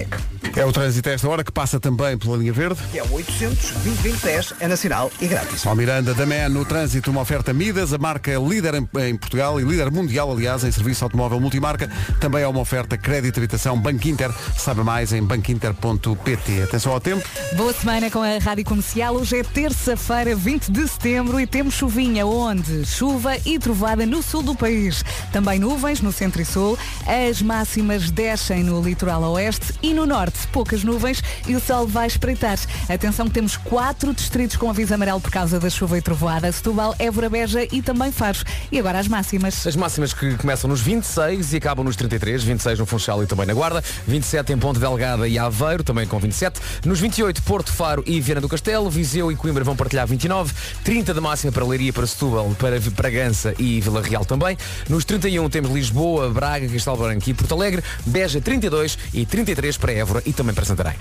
Speaker 1: É o trânsito a esta hora que passa também pela linha verde.
Speaker 2: Que é o 800 2010 é nacional e grátis.
Speaker 1: Paulo Miranda, da MEN, no trânsito, uma oferta Midas, a marca líder em, em Portugal e líder mundial, aliás, em serviço automóvel multimarca. Também é uma oferta Crédito Habitação Banco Inter. Saiba mais em banquinter.pt. Atenção ao tempo.
Speaker 3: Boa semana com a Rádio Comercial. Hoje é terça-feira, 20 de setembro e temos chuvinha onde? Chuva e trovada no sul do país. Também nuvens no centro e sul. As máximas descem no litoral oeste e no norte. Poucas nuvens e o sol vai espreitar. Atenção que temos quatro distritos com aviso amarelo por causa da chuva e trovoada. Setúbal, Évora, Beja e também Faro. E agora as máximas.
Speaker 8: As máximas que começam nos 26 e acabam nos 33. 26 no Funchal e também na Guarda. 27 em Ponte Delgada e Aveiro, também com 27. Nos 28, Porto Faro e Viana do Castelo. Viseu e Coimbra vão partilhar 29. 30 de máxima para Leiria, para Setúbal, para Bragança e Vila Real também. Nos 31 temos Lisboa, Braga, Castelo Branco e Porto Alegre. Beja 32 e 33 para Évora e também para Santarém.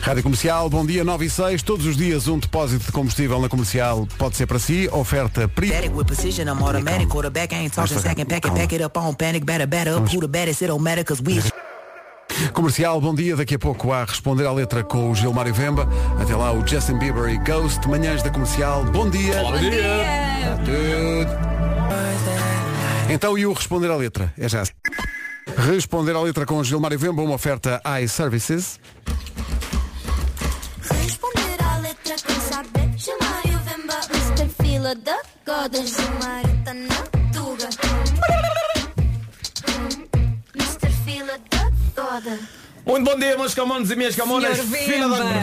Speaker 1: Rádio Comercial, bom dia 9 e 6. Todos os dias um depósito de combustível na comercial pode ser para si. Oferta PRI. Comercial, bom dia. Daqui a pouco a responder à letra com o Gilmário Vemba. Até lá o Justin Bieber e Ghost. Manhãs da Comercial. Bom dia.
Speaker 8: Bom dia.
Speaker 1: Então e o responder à letra? É já. Responder à letra com o Gilmário Vemba, uma oferta iServices.
Speaker 10: Responder à letra com saber. Gilmário Vemba, Mr. Fila da Goda. Gilmário tá
Speaker 14: Muito bom dia, meus camões e minhas camonas. Filha da gorda.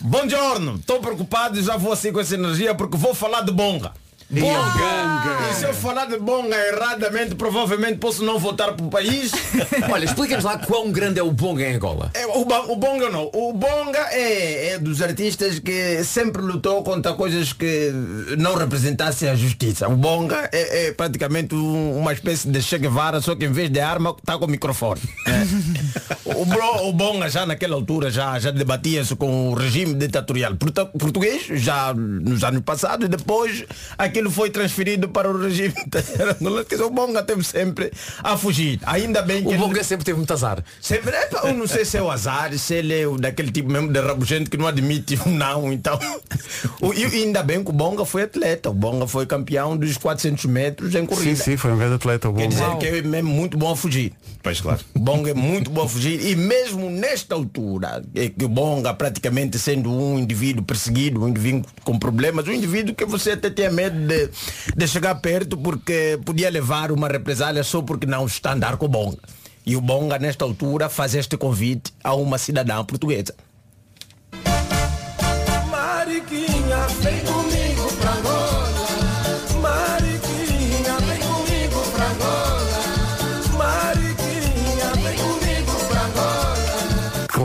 Speaker 14: Bom giorno. Estou preocupado e já vou assim com essa energia porque vou falar de bonga.
Speaker 1: Bonga.
Speaker 14: E se eu falar de bonga erradamente, provavelmente posso não voltar para o país.
Speaker 8: Olha, explica-nos lá quão grande é o bonga em Angola.
Speaker 14: É, o, o bonga não. O bonga é, é dos artistas que sempre lutou contra coisas que não representassem a justiça. O bonga é, é praticamente um- uma espécie de Che Guevara, só que em vez de arma está com microfone. É. o, bro- o bonga já naquela altura já, já debatia-se com o regime ditatorial portu- português, já nos anos passados, e depois aquilo foi transferido para o regime angolano. Quer dizer, O bonga teve sempre a fugir. Ainda bem que
Speaker 8: O
Speaker 14: ele-
Speaker 8: bonga sempre teve muito azar.
Speaker 14: Sempre, é, eu não sei se é o azar, se ele é o daquele tipo mesmo de rabugento que não admite um não, então. O- E ainda bem que o Bonga foi atleta, o Bonga foi campeão dos 400 metros em
Speaker 1: Sim,
Speaker 14: corrida.
Speaker 1: sim, foi um grande atleta. O
Speaker 14: Quer
Speaker 1: Bonga.
Speaker 14: dizer que é mesmo muito bom a fugir.
Speaker 7: Pois claro.
Speaker 14: O Bonga é muito bom a fugir e mesmo nesta altura, é que o Bonga praticamente sendo um indivíduo perseguido, um indivíduo com problemas, um indivíduo que você até tinha medo de, de chegar perto porque podia levar uma represália só porque não está a andar com o Bonga. E o Bonga nesta altura faz este convite a uma cidadã portuguesa.
Speaker 6: Mariquinha, vem comigo pra Angola.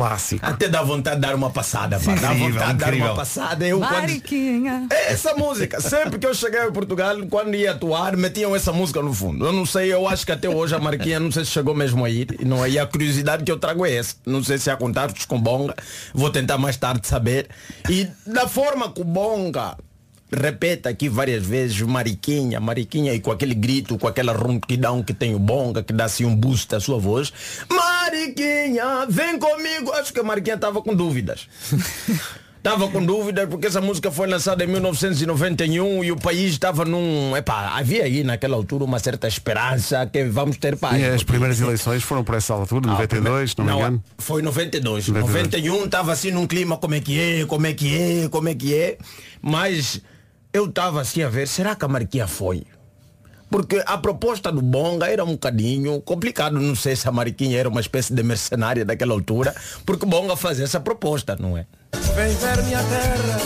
Speaker 1: Clássico.
Speaker 14: Até dá vontade de dar uma passada, pá. dá
Speaker 7: Incrível,
Speaker 14: vontade de dar
Speaker 7: incrível.
Speaker 14: uma passada. Eu, quando,
Speaker 3: Mariquinha.
Speaker 14: É Essa música, sempre que eu cheguei a Portugal, quando ia atuar, metiam essa música no fundo. Eu não sei, eu acho que até hoje a Marquinha, não sei se chegou mesmo a ir. E não é? E a curiosidade que eu trago é essa. Não sei se há contatos com Bonga. Vou tentar mais tarde saber. E da forma que o Bonga repete aqui várias vezes Mariquinha, Mariquinha e com aquele grito, com aquela ronquidão que tem o Bonga, que dá assim um boost à sua voz. Mariquinha, vem comigo. Acho que a Mariquinha estava com dúvidas. Estava com dúvidas porque essa música foi lançada em 1991 e o país estava num. Epá, havia aí naquela altura uma certa esperança que vamos ter paz.
Speaker 1: E as primeiras eleições foram por essa altura, 92, se não me engano.
Speaker 14: Foi 92.
Speaker 1: 92.
Speaker 14: 91 estava assim num clima como é que é, como é que é, como é que é. Mas eu estava assim a ver, será que a Mariquinha foi? Porque a proposta do Bonga era um bocadinho complicado. Não sei se a Mariquinha era uma espécie de mercenária daquela altura, porque o Bonga fazia essa proposta, não é?
Speaker 6: Vem ver minha terra,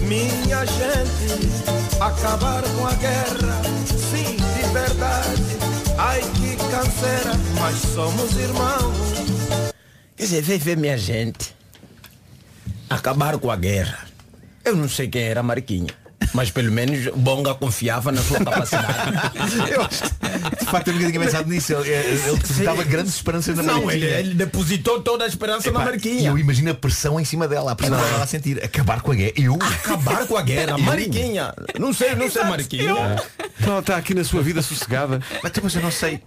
Speaker 6: minha gente, acabar com a guerra, sim, de verdade. Ai que canseira, mas somos irmãos.
Speaker 14: Quer dizer, vem ver minha gente acabar com a guerra. Eu não sei quem era a Mariquinha. Mas pelo menos o Bonga confiava na sua capacidade.
Speaker 1: Eu
Speaker 7: De facto, eu nunca tinha pensado nisso. Ele, ele depositava grandes esperanças na
Speaker 14: Não, ele, ele depositou toda a esperança na
Speaker 7: Epá,
Speaker 14: Mariquinha.
Speaker 7: Eu imagino a pressão em cima dela, a pressão que ela a sentir. Acabar com a guerra. Eu?
Speaker 14: Acabar com a guerra. Mariquinha. Não sei, não sei, Mariquinha.
Speaker 1: Ela está aqui na sua vida sossegada.
Speaker 7: Mas mas eu não sei.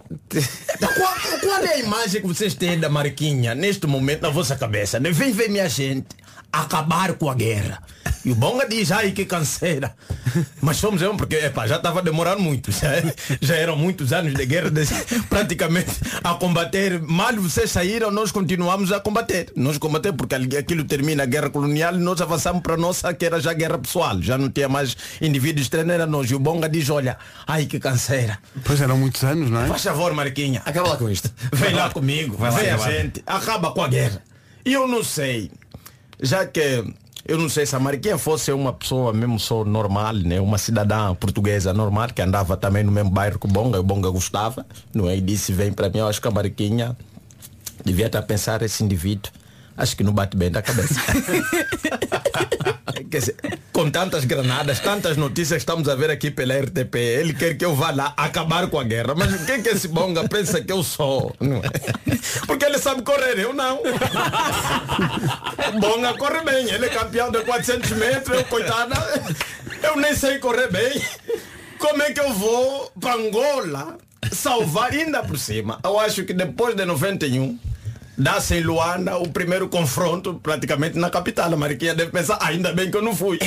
Speaker 14: Qual, qual é a imagem que vocês têm da Mariquinha neste momento na vossa cabeça? Vem ver minha gente acabar com a guerra. E o Bonga diz, ai que canseira. Mas somos eu, porque epá, já estava demorando muito. Já, já eram muitos anos de guerra, de- praticamente a combater. Mal vocês saíram, nós continuamos a combater. Nós combater porque aquilo termina a guerra colonial e nós avançamos para a nossa, que era já guerra pessoal. Já não tinha mais indivíduos estranhos, era nós. E o Bonga diz, olha, ai que canseira.
Speaker 1: Pois eram muitos anos, não é?
Speaker 14: Faz favor, Mariquinha.
Speaker 8: Acaba lá com isto.
Speaker 14: Vem lá comigo,
Speaker 7: Vai lá
Speaker 14: vem a gente, acaba com a guerra. E eu não sei, já que eu não sei se a Mariquinha fosse uma pessoa mesmo só normal, né? uma cidadã portuguesa normal, que andava também no mesmo bairro que o Bonga, o Bonga gostava, não é? E disse, vem para mim, eu acho que a Mariquinha devia estar a pensar esse indivíduo. Acho que não bate bem da cabeça. Dizer, com tantas granadas, tantas notícias estamos a ver aqui pela RTP, ele quer que eu vá lá acabar com a guerra. Mas o que é que esse bonga pensa que eu sou? É? Porque ele sabe correr, eu não. Bonga corre bem, ele é campeão de 400 metros, eu coitada, eu nem sei correr bem. Como é que eu vou para Angola salvar ainda por cima? Eu acho que depois de 91 dá-se em Luanda o primeiro confronto praticamente na capital. A Mariquinha deve pensar, "Ah, ainda bem que eu não fui.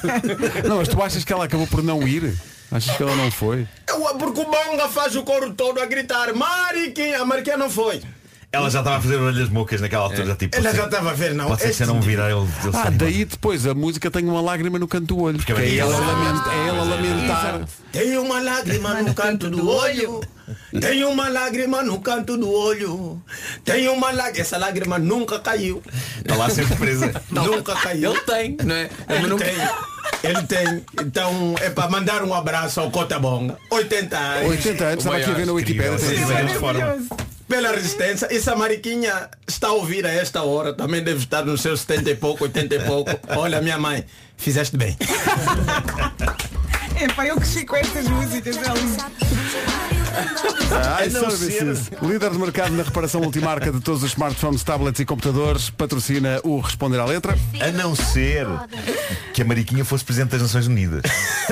Speaker 1: Não, mas tu achas que ela acabou por não ir? Achas que ela não foi?
Speaker 14: Eu, porque o Bonga faz o coro todo a gritar, Mariquinha, a Mariquinha não foi.
Speaker 7: Ela já estava a fazer orelhas mocas naquela altura. Tipo,
Speaker 14: Ela
Speaker 7: pode
Speaker 14: já
Speaker 7: ser-
Speaker 14: estava a ver, não.
Speaker 7: Pode ser que
Speaker 14: Este
Speaker 7: se eu não virar ele. ele
Speaker 1: Ah, daí depois a música tem uma lágrima no canto do olho. Porque é ela, a lament- é ela a lamentar.
Speaker 14: Tem uma lágrima no canto do olho. Tem uma lágrima no canto do olho. Tem uma lágrima. Essa lágrima nunca caiu.
Speaker 7: Está lá sempre presa.
Speaker 14: Nunca caiu.
Speaker 8: Ele tem, não é?
Speaker 14: Ele
Speaker 8: nunca-
Speaker 14: tem. Ele tem. Então é para mandar um abraço ao Cota Bonga. 80 anos.
Speaker 1: 80 anos, estava aqui a ver na Wikipedia.
Speaker 14: Pela resistência. E se a Mariquinha está a ouvir a esta hora, também deve estar nos seus 70 e pouco, 80 e pouco. Olha, minha mãe, fizeste bem.
Speaker 3: É pá, eu cresci com estas músicas, é lindo.
Speaker 1: A
Speaker 7: A
Speaker 1: iServices, líder de mercado na reparação multimarca de todos os smartphones, tablets e computadores, patrocina o Responder à Letra.
Speaker 7: A não ser que a Mariquinha fosse Presidente das Nações Unidas.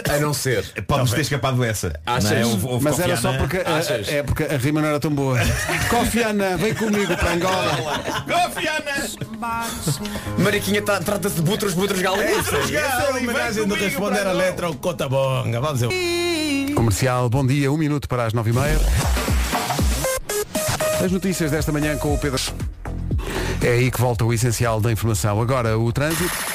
Speaker 8: A não ser.
Speaker 7: Pode-nos ter escapado essa.
Speaker 8: Achas?
Speaker 7: Não é? Houve- houve
Speaker 1: Mas era só
Speaker 7: Annan.
Speaker 1: porque a,
Speaker 8: Achas?
Speaker 1: é porque a rima não era tão boa. Kofi Annan, vem comigo para Angola.
Speaker 7: Kofi Annan!
Speaker 8: Mariquinha tá- trata-se de butros, butros galinhas.
Speaker 14: Essa é a homenagem do responder a letra ao Cota Bonga. Vamos ver.
Speaker 1: Comercial, bom dia, um minuto para as nove e meia. As notícias desta manhã com o Pedro. É aí que volta o essencial da informação. Agora o trânsito.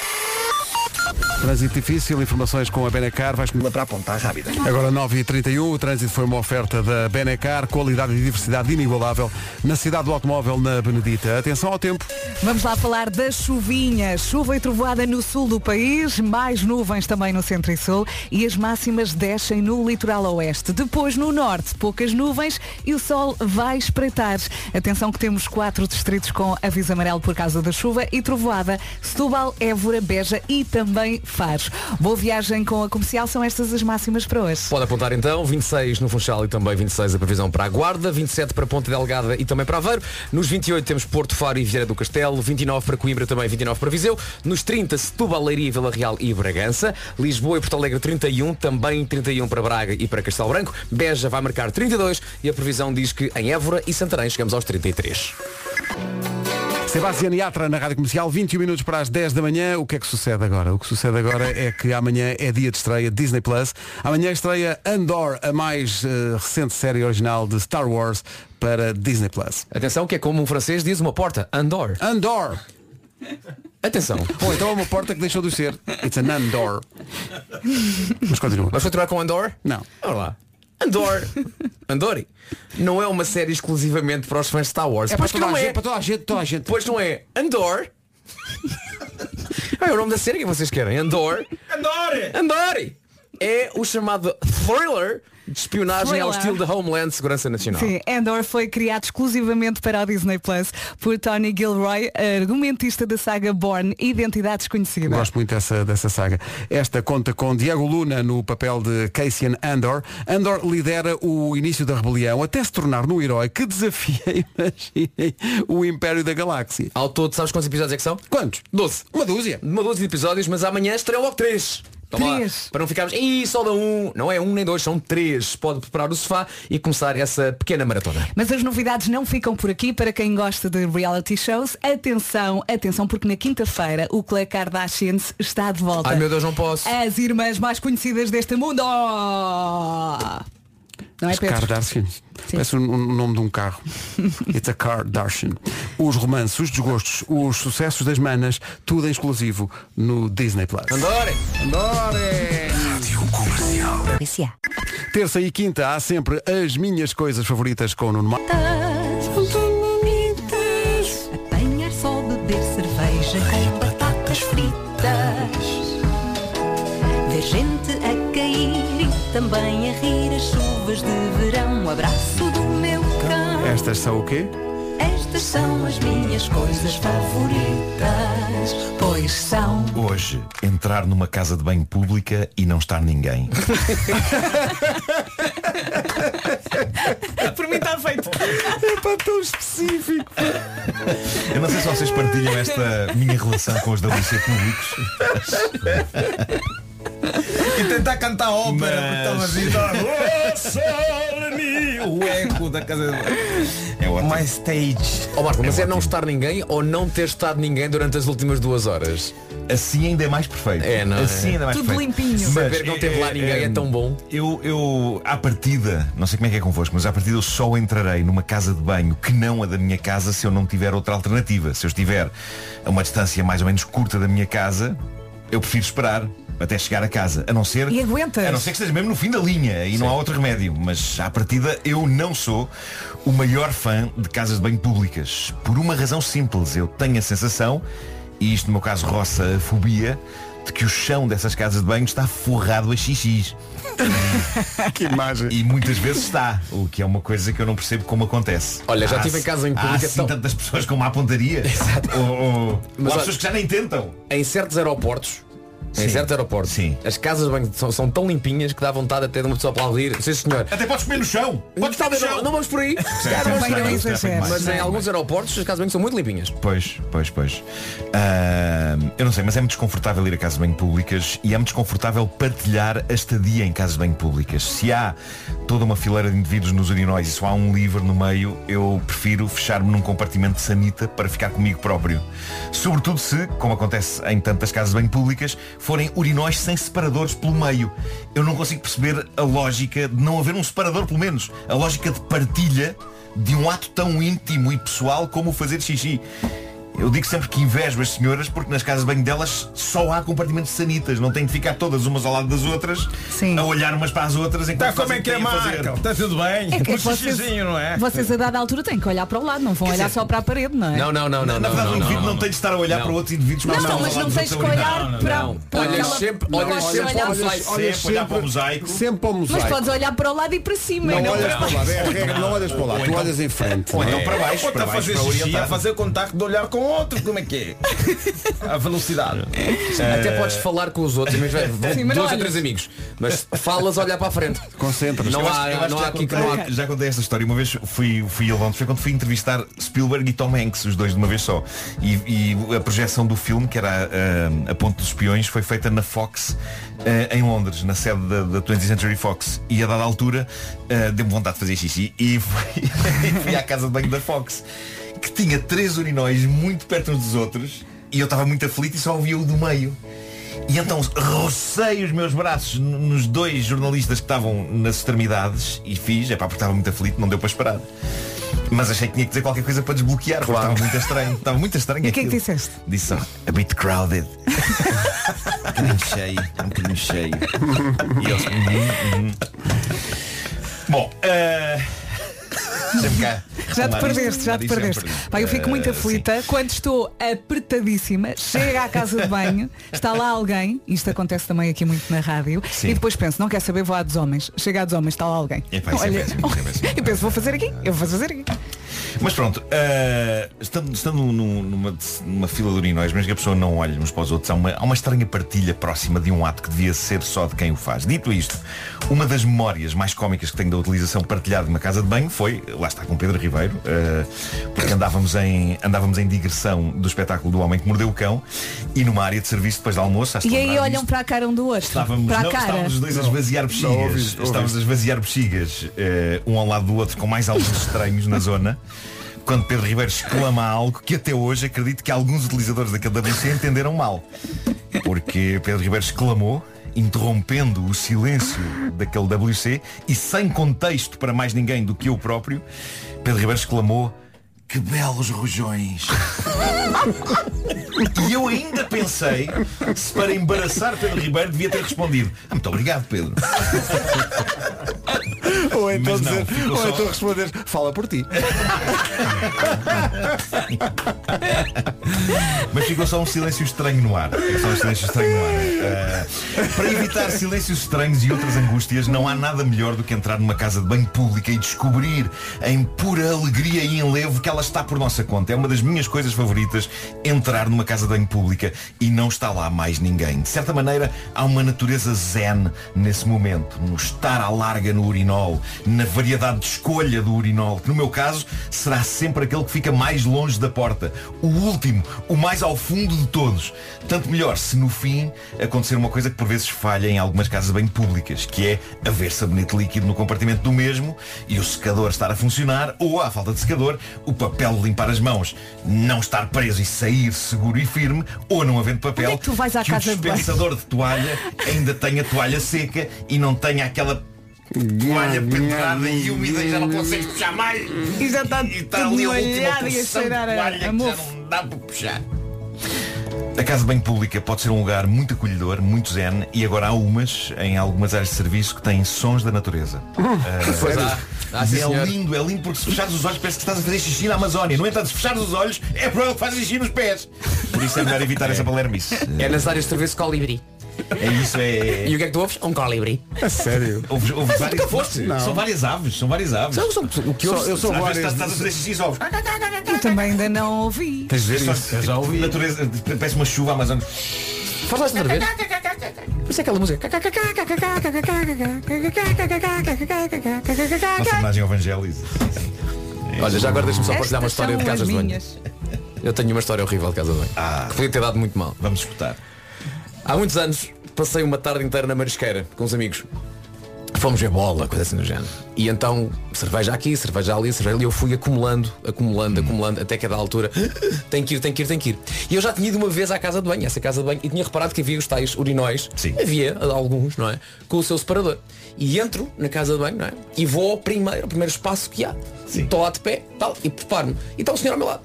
Speaker 1: Trânsito difícil, informações com a Benacar. Vais
Speaker 2: para apontar rápida.
Speaker 1: Agora 9h31, o trânsito foi uma oferta da Benacar, qualidade e diversidade inigualável na cidade do automóvel na Benedita. Atenção ao tempo.
Speaker 3: Vamos lá falar da chuvinha. Chuva e trovoada no sul do país, mais nuvens também no centro e sul e as máximas descem no litoral oeste. Depois no norte, poucas nuvens e o sol vai espreitar. Atenção que temos quatro distritos com aviso amarelo por causa da chuva e trovoada. Setúbal, Évora, Beja e também Faro. Boa viagem com a comercial, são estas as máximas para hoje.
Speaker 8: Pode apontar então, 26 no Funchal e também 26 a previsão para a Guarda, 27 para Ponte Delgada e também para Aveiro. Nos 28 temos Porto Faro e Vieira do Castelo, 29 para Coimbra também 29 para Viseu. Nos 30 Setúbal, Leiria, Vila Real e Bragança. Lisboa e Porto Alegre 31, também 31 para Braga e para Castelo Branco. Beja vai marcar 32 e a previsão diz que em Évora e Santarém chegamos aos 33.
Speaker 1: Sebastián Yatra na Rádio Comercial, 21 minutos para as 10 da manhã. O que é que sucede agora? O que sucede agora é que amanhã é dia de estreia Disney Plus. Amanhã estreia Andor, a mais eh, recente série original de Star Wars para Disney Plus.
Speaker 8: Atenção que é como um francês diz uma porta, Andor.
Speaker 1: Andor!
Speaker 8: Atenção.
Speaker 1: Ou então é uma porta que deixou de ser. It's an Andor. Mas continua.
Speaker 8: Vamos continuar com Andor?
Speaker 1: Não.
Speaker 8: Olha lá. Andor. Andori. Não é uma série exclusivamente para os fãs de Star Wars.
Speaker 1: É
Speaker 8: pois que não é.
Speaker 1: gente, para toda a gente, toda a gente.
Speaker 8: Pois não é. Andor. é o nome da série que vocês querem. Andor.
Speaker 14: Andore!
Speaker 8: Andori. É o chamado thriller de espionagem ao
Speaker 3: Thriller.
Speaker 8: estilo da Homeland Segurança Nacional.
Speaker 3: Sim, Endor foi criado exclusivamente para a Disney Plus por Tony Gilroy, argumentista da saga Born, Identidade Desconhecida.
Speaker 1: Gosto muito dessa, dessa saga. Esta conta com Diego Luna no papel de Cassian Andor. Andor lidera o início da rebelião até se tornar no herói que desafia, imaginem, o Império da Galáxia.
Speaker 8: Ao todo, sabes quantos episódios é que são?
Speaker 1: Quantos?
Speaker 8: 12.
Speaker 1: Uma dúzia.
Speaker 8: Uma dúzia de episódios, mas amanhã estreia logo 3.
Speaker 3: Três.
Speaker 8: Para não ficarmos, Ih, só dá um. Não é um nem dois, são três. Pode preparar o sofá e começar essa pequena maratona.
Speaker 3: Mas as novidades não ficam por aqui para quem gosta de reality shows. Atenção, atenção, porque na quinta-feira o Clay Kardashians está de volta.
Speaker 8: Ai meu Deus, não posso.
Speaker 3: As irmãs mais conhecidas deste mundo. Não é Pedro?
Speaker 1: Parece o o nome de um carro. It's a Kardashian. Os romances, os desgostos, os sucessos das manas, tudo em exclusivo no Disney Plus.
Speaker 8: Andorem!
Speaker 1: Andorem!
Speaker 4: Rádio Comercial.
Speaker 1: Terça e quinta há sempre as minhas coisas favoritas com o Nuno Mar.
Speaker 5: Apanhar só beber cerveja com batatas fritas. Ver gente a cair e também a rir as chuvas de verão. O abraço do meu cão.
Speaker 1: Estas são o quê?
Speaker 5: Estas são as minhas coisas favoritas. Pois são.
Speaker 7: Hoje, entrar numa casa de banho pública e não estar ninguém.
Speaker 3: Por mim está feito.
Speaker 1: É para tão específico.
Speaker 7: Eu não sei se vocês partilham esta minha relação com os WC públicos.
Speaker 14: E tentar cantar ópera,
Speaker 7: Mas-
Speaker 14: porque estava assim, tá, o eco da casa de
Speaker 7: É ótimo.
Speaker 14: My stage.
Speaker 8: Ó Marco, mas é,
Speaker 7: É
Speaker 8: não estar ninguém ou não ter estado ninguém durante as últimas duas horas?
Speaker 7: Assim ainda é mais perfeito.
Speaker 8: É, não é?
Speaker 7: Assim ainda é mais
Speaker 3: Tudo
Speaker 7: perfeito.
Speaker 3: limpinho.
Speaker 8: Saber que não teve lá ninguém é tão bom.
Speaker 7: Eu, eu, à partida, não sei como é que é convosco, mas à partida eu só entrarei numa casa de banho que não a da minha casa se eu não tiver outra alternativa. Se eu estiver a uma distância mais ou menos curta da minha casa, eu prefiro esperar até chegar a casa. A não ser.
Speaker 3: E aguentas?
Speaker 7: A não ser que esteja mesmo no fim da linha e não há outro remédio. Mas à partida eu não sou o maior fã de casas de banho públicas. Por uma razão simples. Eu tenho a sensação, e isto no meu caso roça a fobia, de que o chão dessas casas de banho está forrado a xixis.
Speaker 1: Que imagem.
Speaker 7: E muitas vezes está, o que é uma coisa que eu não percebo como acontece.
Speaker 8: Olha, já
Speaker 7: Há-
Speaker 8: tive em casa em
Speaker 7: há assim
Speaker 8: tão-
Speaker 7: tantas pessoas com má pontaria. Ou, ou,
Speaker 8: Mas
Speaker 7: ou há
Speaker 8: olha-
Speaker 7: pessoas que já nem tentam.
Speaker 8: Em certos aeroportos, em
Speaker 7: Sim.
Speaker 8: certos aeroportos,
Speaker 7: Sim.
Speaker 8: as casas de banho são, são tão limpinhas que dá vontade até de uma pessoa aplaudir. Sim senhor.
Speaker 7: Até podes comer no chão. Podes comer no chão.
Speaker 8: não vamos por aí. Mas em alguns aeroportos as casas de banho são muito limpinhas.
Speaker 7: Pois, pois, pois. Ah, eu não sei, mas é muito desconfortável ir a casas de banho públicas e é muito desconfortável partilhar a estadia em casas de banho públicas. Se há toda uma fileira de indivíduos nos urinóis e só há um livre no meio, eu prefiro fechar-me num compartimento de sanita para ficar comigo próprio. Sobretudo se, como acontece em tantas casas de banho públicas, forem urinóis sem separadores pelo meio. Eu não consigo perceber a lógica de não haver um separador, pelo menos. A lógica de partilha de um ato tão íntimo e pessoal como o fazer xixi. Eu digo sempre que invejo as senhoras porque nas casas de banho delas só há compartimentos sanitas. Não têm de ficar todas umas ao lado das outras
Speaker 3: Sim.
Speaker 7: a olhar umas para as outras enquanto
Speaker 14: Tá, como é
Speaker 7: o
Speaker 14: que é,
Speaker 7: fazer.
Speaker 14: Marco? Está tudo bem?
Speaker 3: É que
Speaker 14: um
Speaker 3: vocês,
Speaker 14: não é?
Speaker 3: vocês a dada altura têm que olhar para o lado, não vão olhar só para a parede, não é?
Speaker 8: Não, não, não, não.
Speaker 7: Na
Speaker 8: não,
Speaker 7: verdade,
Speaker 8: não,
Speaker 7: o indivíduo não,
Speaker 8: não,
Speaker 7: tem de estar a olhar
Speaker 8: Não.
Speaker 7: para outros indivíduos
Speaker 3: Não, não, mas não
Speaker 7: lado
Speaker 3: tens que olhar para,
Speaker 8: não.
Speaker 3: para
Speaker 8: Olhas sempre- para o mosaico.
Speaker 7: Sempre para o mosaico.
Speaker 1: O
Speaker 3: Mas podes olhar para o lado e para cima.
Speaker 1: Não
Speaker 3: não
Speaker 1: olhas
Speaker 3: para
Speaker 1: o lado, é a regra, não olhas para o lado, tu
Speaker 7: então-
Speaker 1: olhas em frente.
Speaker 7: Ou
Speaker 1: não é?
Speaker 7: então para baixo,
Speaker 14: Ou
Speaker 7: para
Speaker 14: está a
Speaker 7: baixo,
Speaker 14: fazer
Speaker 7: para
Speaker 14: xixi, a fazer contacto de olhar com outro, como é que é? A velocidade.
Speaker 8: Até podes falar com os outros, mas vai-
Speaker 3: Sim, mas não
Speaker 8: dois ou três amigos. Mas falas a olhar para a frente.
Speaker 1: Concentras.
Speaker 8: Não há, não há
Speaker 7: já
Speaker 8: aqui que não há.
Speaker 7: Já contei esta história. Uma vez fui, fui a Londres, foi quando fui entrevistar Spielberg e Tom Hanks, os dois de uma vez só. E, e a projeção do filme, que era a, a Ponte dos Espiões, foi feita na Fox eh, em Londres, na sede da, da 20th Century Fox. E a dada altura eh, deu-me vontade de fazer xixi e fui, e fui à casa de banho da Fox, que tinha três urinóis muito perto uns dos outros. E eu estava muito aflito e só ouvia o do meio. E então rocei os meus braços nos dois jornalistas que estavam nas extremidades e fiz, é pá, porque estava muito aflito, não deu para esperar. Mas achei que tinha que dizer qualquer coisa para desbloquear, porque estava muito estranho. Estava muito estranho.
Speaker 3: E o que é que disseste?
Speaker 7: Disse só, a bit crowded. um bocadinho cheio, um bocadinho cheio. E eles, "Uhum, uhum." Bom, eh, Sempre cá.
Speaker 3: Já te perdeste, já te perdeste. Pai, eu fico muito
Speaker 7: Eh,
Speaker 3: aflita quando estou apertadíssima, chega à casa de banho, está lá alguém, isto acontece também aqui muito na rádio,
Speaker 7: Sim.
Speaker 3: e depois penso, não quer saber, vou à dos homens. Chega à dos homens, está lá alguém.
Speaker 7: Epá, isso é péssimo, isso é péssimo.
Speaker 3: e penso, vou fazer aqui, eu vou fazer aqui.
Speaker 7: Mas pronto, eh, estando, estando num- numa, numa fila de urinóis, mas que a pessoa não olha uns para os outros, há uma, há uma estranha partilha próxima de um ato que devia ser só de quem o faz. Dito isto, uma das memórias mais cómicas que tenho da utilização partilhada de uma casa de banho foi, lá está com Pedro Ribeiro, eh, porque andávamos em, andávamos em digressão do espetáculo do Homem que Mordeu o Cão e numa área de serviço depois do almoço. de
Speaker 3: E aí olham
Speaker 7: disto.
Speaker 3: para a cara um do outro.
Speaker 7: Estávamos,
Speaker 3: para a
Speaker 7: não,
Speaker 3: cara.
Speaker 7: estávamos os dois a esvaziar bexigas.
Speaker 1: Não, ouvi, ouvi.
Speaker 7: Estávamos a esvaziar bexigas, eh, um ao lado do outro, com mais alguns estranhos na zona. Quando Pedro Ribeiro exclama algo que até hoje acredito que alguns utilizadores daquele WC entenderam mal. Porque Pedro Ribeiro exclamou, interrompendo o silêncio daquele WC e sem contexto para mais ninguém do que eu próprio, Pedro Ribeiro exclamou que belos rojões. E eu ainda pensei se para embaraçar Pedro Ribeiro devia ter respondido. "Ah, muito obrigado, Pedro.
Speaker 1: Ou então,
Speaker 7: Mas não,
Speaker 1: dizer,
Speaker 7: ficou
Speaker 1: ou então responder, fala por ti.
Speaker 7: Mas ficou só um silêncio estranho no ar. Ficou só um silêncio estranho no ar. Eh, para evitar silêncios estranhos e outras angústias, não há nada melhor do que entrar numa casa de banho pública e descobrir em pura alegria e enlevo que ela está por nossa conta. É uma das minhas coisas favoritas, entrar numa casa de banho pública e não está lá mais ninguém. De certa maneira, há uma natureza zen nesse momento, no estar à larga no urinol, na variedade de escolha do urinol, que no meu caso será sempre aquele que fica mais longe da porta. O último, o mais ao fundo de todos. Tanto melhor se no fim acontecer uma coisa que por vezes falha em algumas casas de banho públicas, que é haver sabonete líquido no compartimento do mesmo e o secador estar a funcionar, ou, à falta de secador, o papel de limpar as mãos não estar preso e sair seguro e firme, ou não havendo papel,
Speaker 3: Onde é que tu vais à
Speaker 7: que
Speaker 3: casa
Speaker 7: o
Speaker 3: de
Speaker 7: dispensador de toalha ainda tenha toalha seca e não tenha aquela toalha pendurada e úmida e já não consegues puxar mais.
Speaker 3: E já está
Speaker 7: E está
Speaker 3: tudo
Speaker 7: ali a última
Speaker 3: e a
Speaker 7: de
Speaker 3: a- a
Speaker 7: que já
Speaker 3: mofo.
Speaker 7: não dá para puxar. A casa de banho pública pode ser um lugar muito acolhedor, muito zen, e agora há umas, em algumas áreas de serviço, que têm sons da natureza.
Speaker 8: Pois há. Ah, sim,
Speaker 7: é
Speaker 8: senhor.
Speaker 7: lindo, é lindo porque se fechares os olhos parece que estás a fazer xixi na Amazónia. No entanto, se fechares os olhos, é provável que fazes xixi nos pés. Por isso é melhor evitar essa palermice.
Speaker 8: É nas áreas de serviço colibri.
Speaker 7: É isso, é.
Speaker 8: E o que é que tu ouves? Um colibri.
Speaker 1: A sério.
Speaker 7: Houve, houve
Speaker 8: Mas
Speaker 7: várias,
Speaker 8: nunca foste?
Speaker 7: Não. São várias aves, são várias aves.
Speaker 8: São, são, o que ouves?
Speaker 1: eu sou várias.
Speaker 7: estás, estás a fazer xixi ouves.
Speaker 3: Eu também ainda não ouvi.
Speaker 1: Tens de ver
Speaker 7: Só-
Speaker 1: isso.
Speaker 7: Eu já ouvi. Natureza, parece uma chuva amazónica.
Speaker 8: Faz lá esta outra vez. Isso é aquela música.
Speaker 7: Nossa homenagem ao Evangelis.
Speaker 8: Olha, já agora deixa-me só partilhar uma história de casas de banho. Eu tenho uma história horrível de casa de banho.
Speaker 7: Ah.
Speaker 8: Que podia ter dado muito mal.
Speaker 7: Vamos escutar.
Speaker 8: Há muitos anos passei uma tarde inteira na marisqueira com os amigos. Fomos ver bola, coisa assim do género. E então, cerveja aqui, cerveja ali, cerveja ali, eu fui acumulando, acumulando, acumulando, até que a da altura, tem que ir, tem que ir, tem que ir. E eu já tinha ido uma vez à casa de banho, essa casa de banho, e tinha reparado que havia os tais urinóis,
Speaker 7: Sim.
Speaker 8: havia alguns, não é? Com o seu separador. E entro na casa de banho, não é? E vou ao primeiro, ao primeiro espaço que há. Estou lá de pé, tal, e preparo-me. E está o senhor ao meu lado.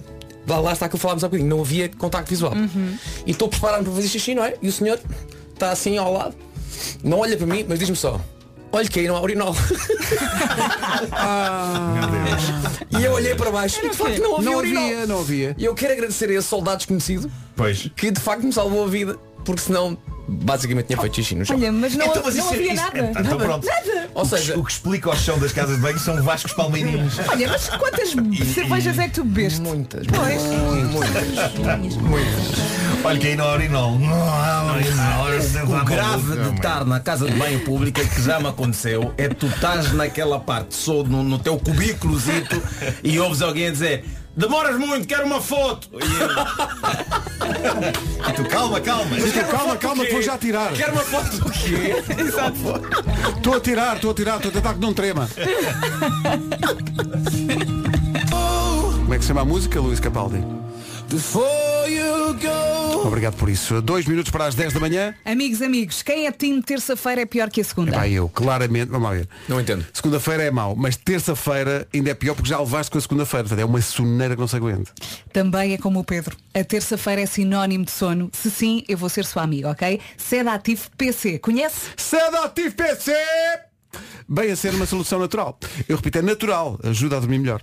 Speaker 8: Lá, lá está que falámos há bocadinho, não havia contacto visual. E estou preparado para fazer xixi, não é? E o senhor está assim ao lado, não olha para mim, mas diz-me só, olha que aí não há urinol.
Speaker 7: Deus.
Speaker 8: e eu olhei para baixo e de facto não havia
Speaker 1: Não
Speaker 8: urinol.
Speaker 1: havia, não havia.
Speaker 8: E eu quero agradecer a esse soldado desconhecido
Speaker 7: Pois.
Speaker 8: que de facto me salvou a vida, porque senão basicamente tinha feito xixi no chão.
Speaker 3: Olha, mas não,
Speaker 7: Então, mas
Speaker 3: não
Speaker 7: isso é-
Speaker 3: havia
Speaker 7: isso-
Speaker 3: nada.
Speaker 7: Então pronto.
Speaker 8: Ou
Speaker 7: O que-
Speaker 8: seja,
Speaker 7: o que explica o chão das casas de banho são vascos palmeirinhos.
Speaker 3: Olha, mas quantas cervejas é que tu bebeste?
Speaker 8: muitas,
Speaker 3: Pois.
Speaker 7: Olha que aí não há urinol. Não há urinol.
Speaker 14: O grave de estar na casa de banho pública que já me aconteceu é tu estás naquela parte, sou no, no teu cubículozito e ouves alguém a dizer Demoras muito, quero uma foto. E
Speaker 7: tu, calma, calma.
Speaker 1: Mas tu, calma, calma, que vou já tirar.
Speaker 8: quero uma foto do quê?
Speaker 1: Estou a tirar, estou a tirar, estou a tentar que não trema. Como é que se chama a música, Luís Capaldi? Obrigado por isso. Dois minutos para as 10 da manhã.
Speaker 3: Amigos, amigos, quem é time terça-feira é pior que a segunda.
Speaker 1: Vai eu, claramente, vamos lá ver.
Speaker 8: Não entendo.
Speaker 1: Segunda-feira é mau, mas terça-feira ainda é pior porque já levaste com a segunda-feira. Portanto, é uma soneira que não se aguenta.
Speaker 3: Também é como o Pedro. A terça-feira é sinónimo de sono. Se sim, eu vou ser sua amiga, ok? Sedativo PC. Conhece?
Speaker 1: Sedativo PC! Bem a ser uma solução natural. Eu repito, é natural, ajuda a dormir melhor.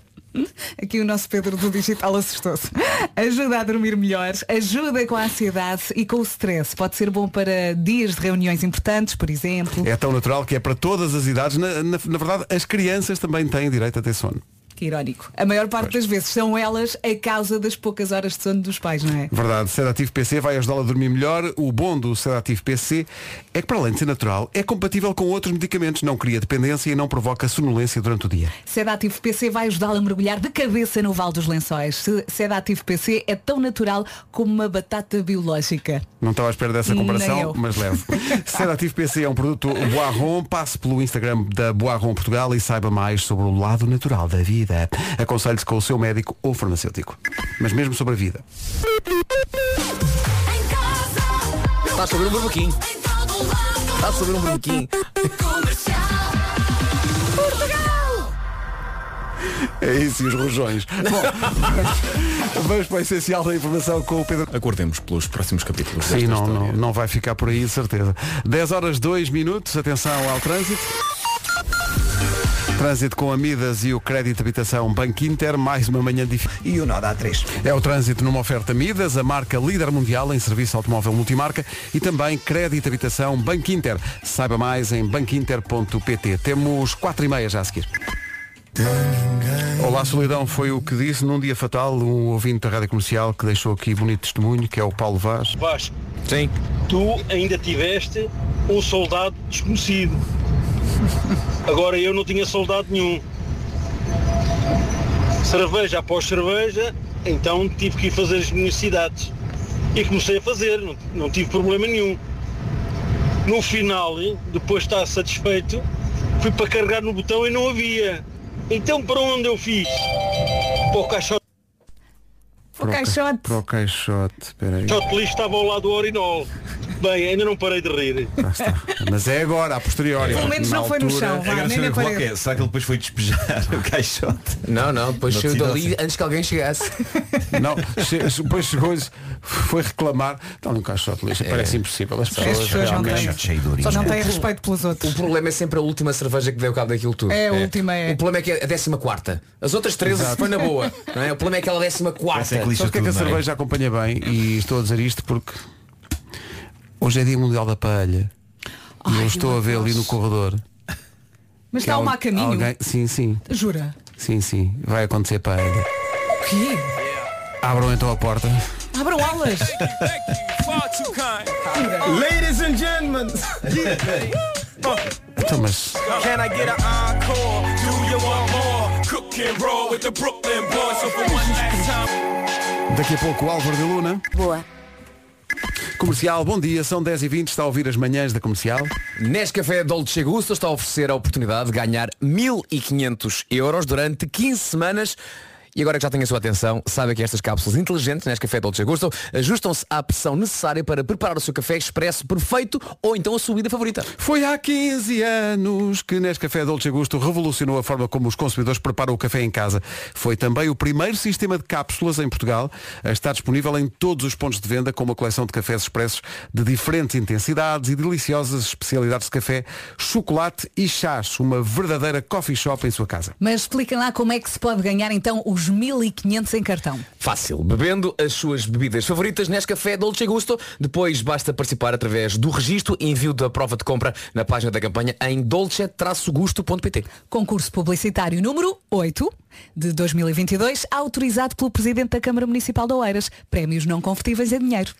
Speaker 3: Aqui o nosso Pedro do Digital assustou-se. Ajuda a dormir melhor, ajuda com a ansiedade e com o stress. Pode ser bom para dias de reuniões importantes, por exemplo.
Speaker 1: É tão natural que é para todas as idades. Na, na- na verdade, as crianças também têm direito a ter sono.
Speaker 3: Que irónico. A maior parte das vezes são elas a causa das poucas horas de sono dos pais, não é?
Speaker 1: Verdade, Sedativo PC vai ajudá-la a dormir melhor. O bom do Sedativo PC é que, para além de ser natural, é compatível com outros medicamentos, não cria dependência e não provoca sonolência durante o dia.
Speaker 3: Sedativo PC vai ajudá-la a mergulhar de cabeça no Val dos Lençóis. Se- Sedativo PC é tão natural como uma batata biológica.
Speaker 1: Não estava à espera dessa comparação, mas levo. Sedativo PC é um produto Boarron. Passe pelo Instagram da Boarron Portugal e saiba mais sobre o lado natural da vida. Aconselhe-se com o seu médico ou farmacêutico. Mas mesmo sobre a vida.
Speaker 8: Está a subir um barbequinho. Está a subir um barbequinho.
Speaker 1: É isso e os rojões. Bom, vamos para o essencial da informação com o Pedro.
Speaker 8: Acordemos pelos próximos capítulos.
Speaker 1: Sim,
Speaker 8: desta
Speaker 1: não, não, não vai ficar por aí, certeza. 10 horas 2 minutos, atenção ao trânsito. Trânsito com Amidas e o crédito de habitação Banco Inter, mais uma manhã difícil.
Speaker 2: E o nó da A3.
Speaker 1: É o trânsito numa oferta Midas, a marca líder mundial em serviço automóvel multimarca e também crédito de habitação Banco Inter. Saiba mais em banquinter.pt. Temos 4 e meia já a seguir. Olá Solidão foi o que disse num dia fatal um ouvinte da rádio comercial que deixou aqui bonito testemunho, que é o Paulo Vaz.
Speaker 15: Vasco,
Speaker 8: Sim.
Speaker 15: tu ainda tiveste um soldado desconhecido. Agora eu não tinha soldado nenhum. Cerveja após cerveja, então tive que ir fazer as minhas cidades. E comecei a fazer, não, não tive problema nenhum. No final, depois de estar satisfeito, fui para carregar no botão e não havia. Então para onde eu fiz? Para o caixote
Speaker 3: O caixote.
Speaker 1: Para o caixote, espera aí.
Speaker 15: de lixo estava ao lado do orinol. Bem, ainda não parei de rir.
Speaker 1: Mas é agora, a posteriori.
Speaker 3: Pelo menos
Speaker 1: Na
Speaker 3: não foi no
Speaker 1: altura-
Speaker 3: chão,
Speaker 7: A
Speaker 3: vá,
Speaker 7: grande
Speaker 3: nem na parede.
Speaker 7: é, será que ele depois foi despejar o caixote?
Speaker 8: Não, não, depois
Speaker 7: Não
Speaker 8: saiu dali antes que alguém chegasse.
Speaker 1: Não, che- depois chegou foi reclamar. Está num caixote de lixo. Parece impossível. As
Speaker 3: As
Speaker 1: pessoas,
Speaker 3: pessoas não
Speaker 1: realmente-
Speaker 3: têm,
Speaker 7: cheio de urina.
Speaker 3: não têm respeito pelos outros.
Speaker 8: O problema é sempre a última cerveja que deu cabo daquilo tudo.
Speaker 3: É, a última é.
Speaker 8: O problema é que é a décima quarta. As outras 13
Speaker 1: Exato.
Speaker 8: foi na boa. Não é? O problema é aquela décima quarta.
Speaker 7: É lixa
Speaker 1: Sabe o que é que a
Speaker 7: é?
Speaker 1: cerveja acompanha bem? E estou a dizer isto porque hoje é dia mundial da palha. E eu
Speaker 3: Ai,
Speaker 1: estou a ver ali
Speaker 3: Deus.
Speaker 1: no corredor.
Speaker 3: Mas está uma a caminho.
Speaker 1: alguém- Sim, sim.
Speaker 3: Jura?
Speaker 1: Sim, sim. Vai acontecer palha.
Speaker 3: O quê?
Speaker 1: Abram então a porta.
Speaker 3: Abram alas.
Speaker 14: Ladies and gentlemen.
Speaker 1: Então, mas
Speaker 6: Can I get an encore? Do you want more? Cook and roll with the Brooklyn boys. So for one last time.
Speaker 1: Daqui a pouco o Álvaro de Luna.
Speaker 9: Boa.
Speaker 1: Comercial, bom dia, são 10h20, está a ouvir as manhãs da comercial.
Speaker 8: Nescafé Dolce Gusto está a oferecer a oportunidade de ganhar 1500 euros durante 15 semanas. E agora que já tem a sua atenção, sabe que estas cápsulas inteligentes Nescafé Dolce Gusto ajustam-se à pressão necessária para preparar o seu café expresso perfeito ou então a sua bebida favorita.
Speaker 1: Foi há 15 anos que Nescafé Dolce Gusto revolucionou a forma como os consumidores preparam o café em casa. Foi também o primeiro sistema de cápsulas em Portugal a estar disponível em todos os pontos de venda com uma coleção de cafés expressos de diferentes intensidades e deliciosas especialidades de café, chocolate e chás. Uma verdadeira coffee shop em sua casa.
Speaker 3: Mas expliquem lá como é que se pode ganhar então os 1500 em cartão.
Speaker 8: Fácil, bebendo as suas bebidas favoritas Nescafé Dolce Gusto. Depois basta participar através do registro e envio da prova de compra na página da campanha em dolce-gusto.pt.
Speaker 3: Concurso publicitário número 8 de 2022, autorizado pelo Presidente da Câmara Municipal de Oeiras. Prémios não convertíveis em dinheiro.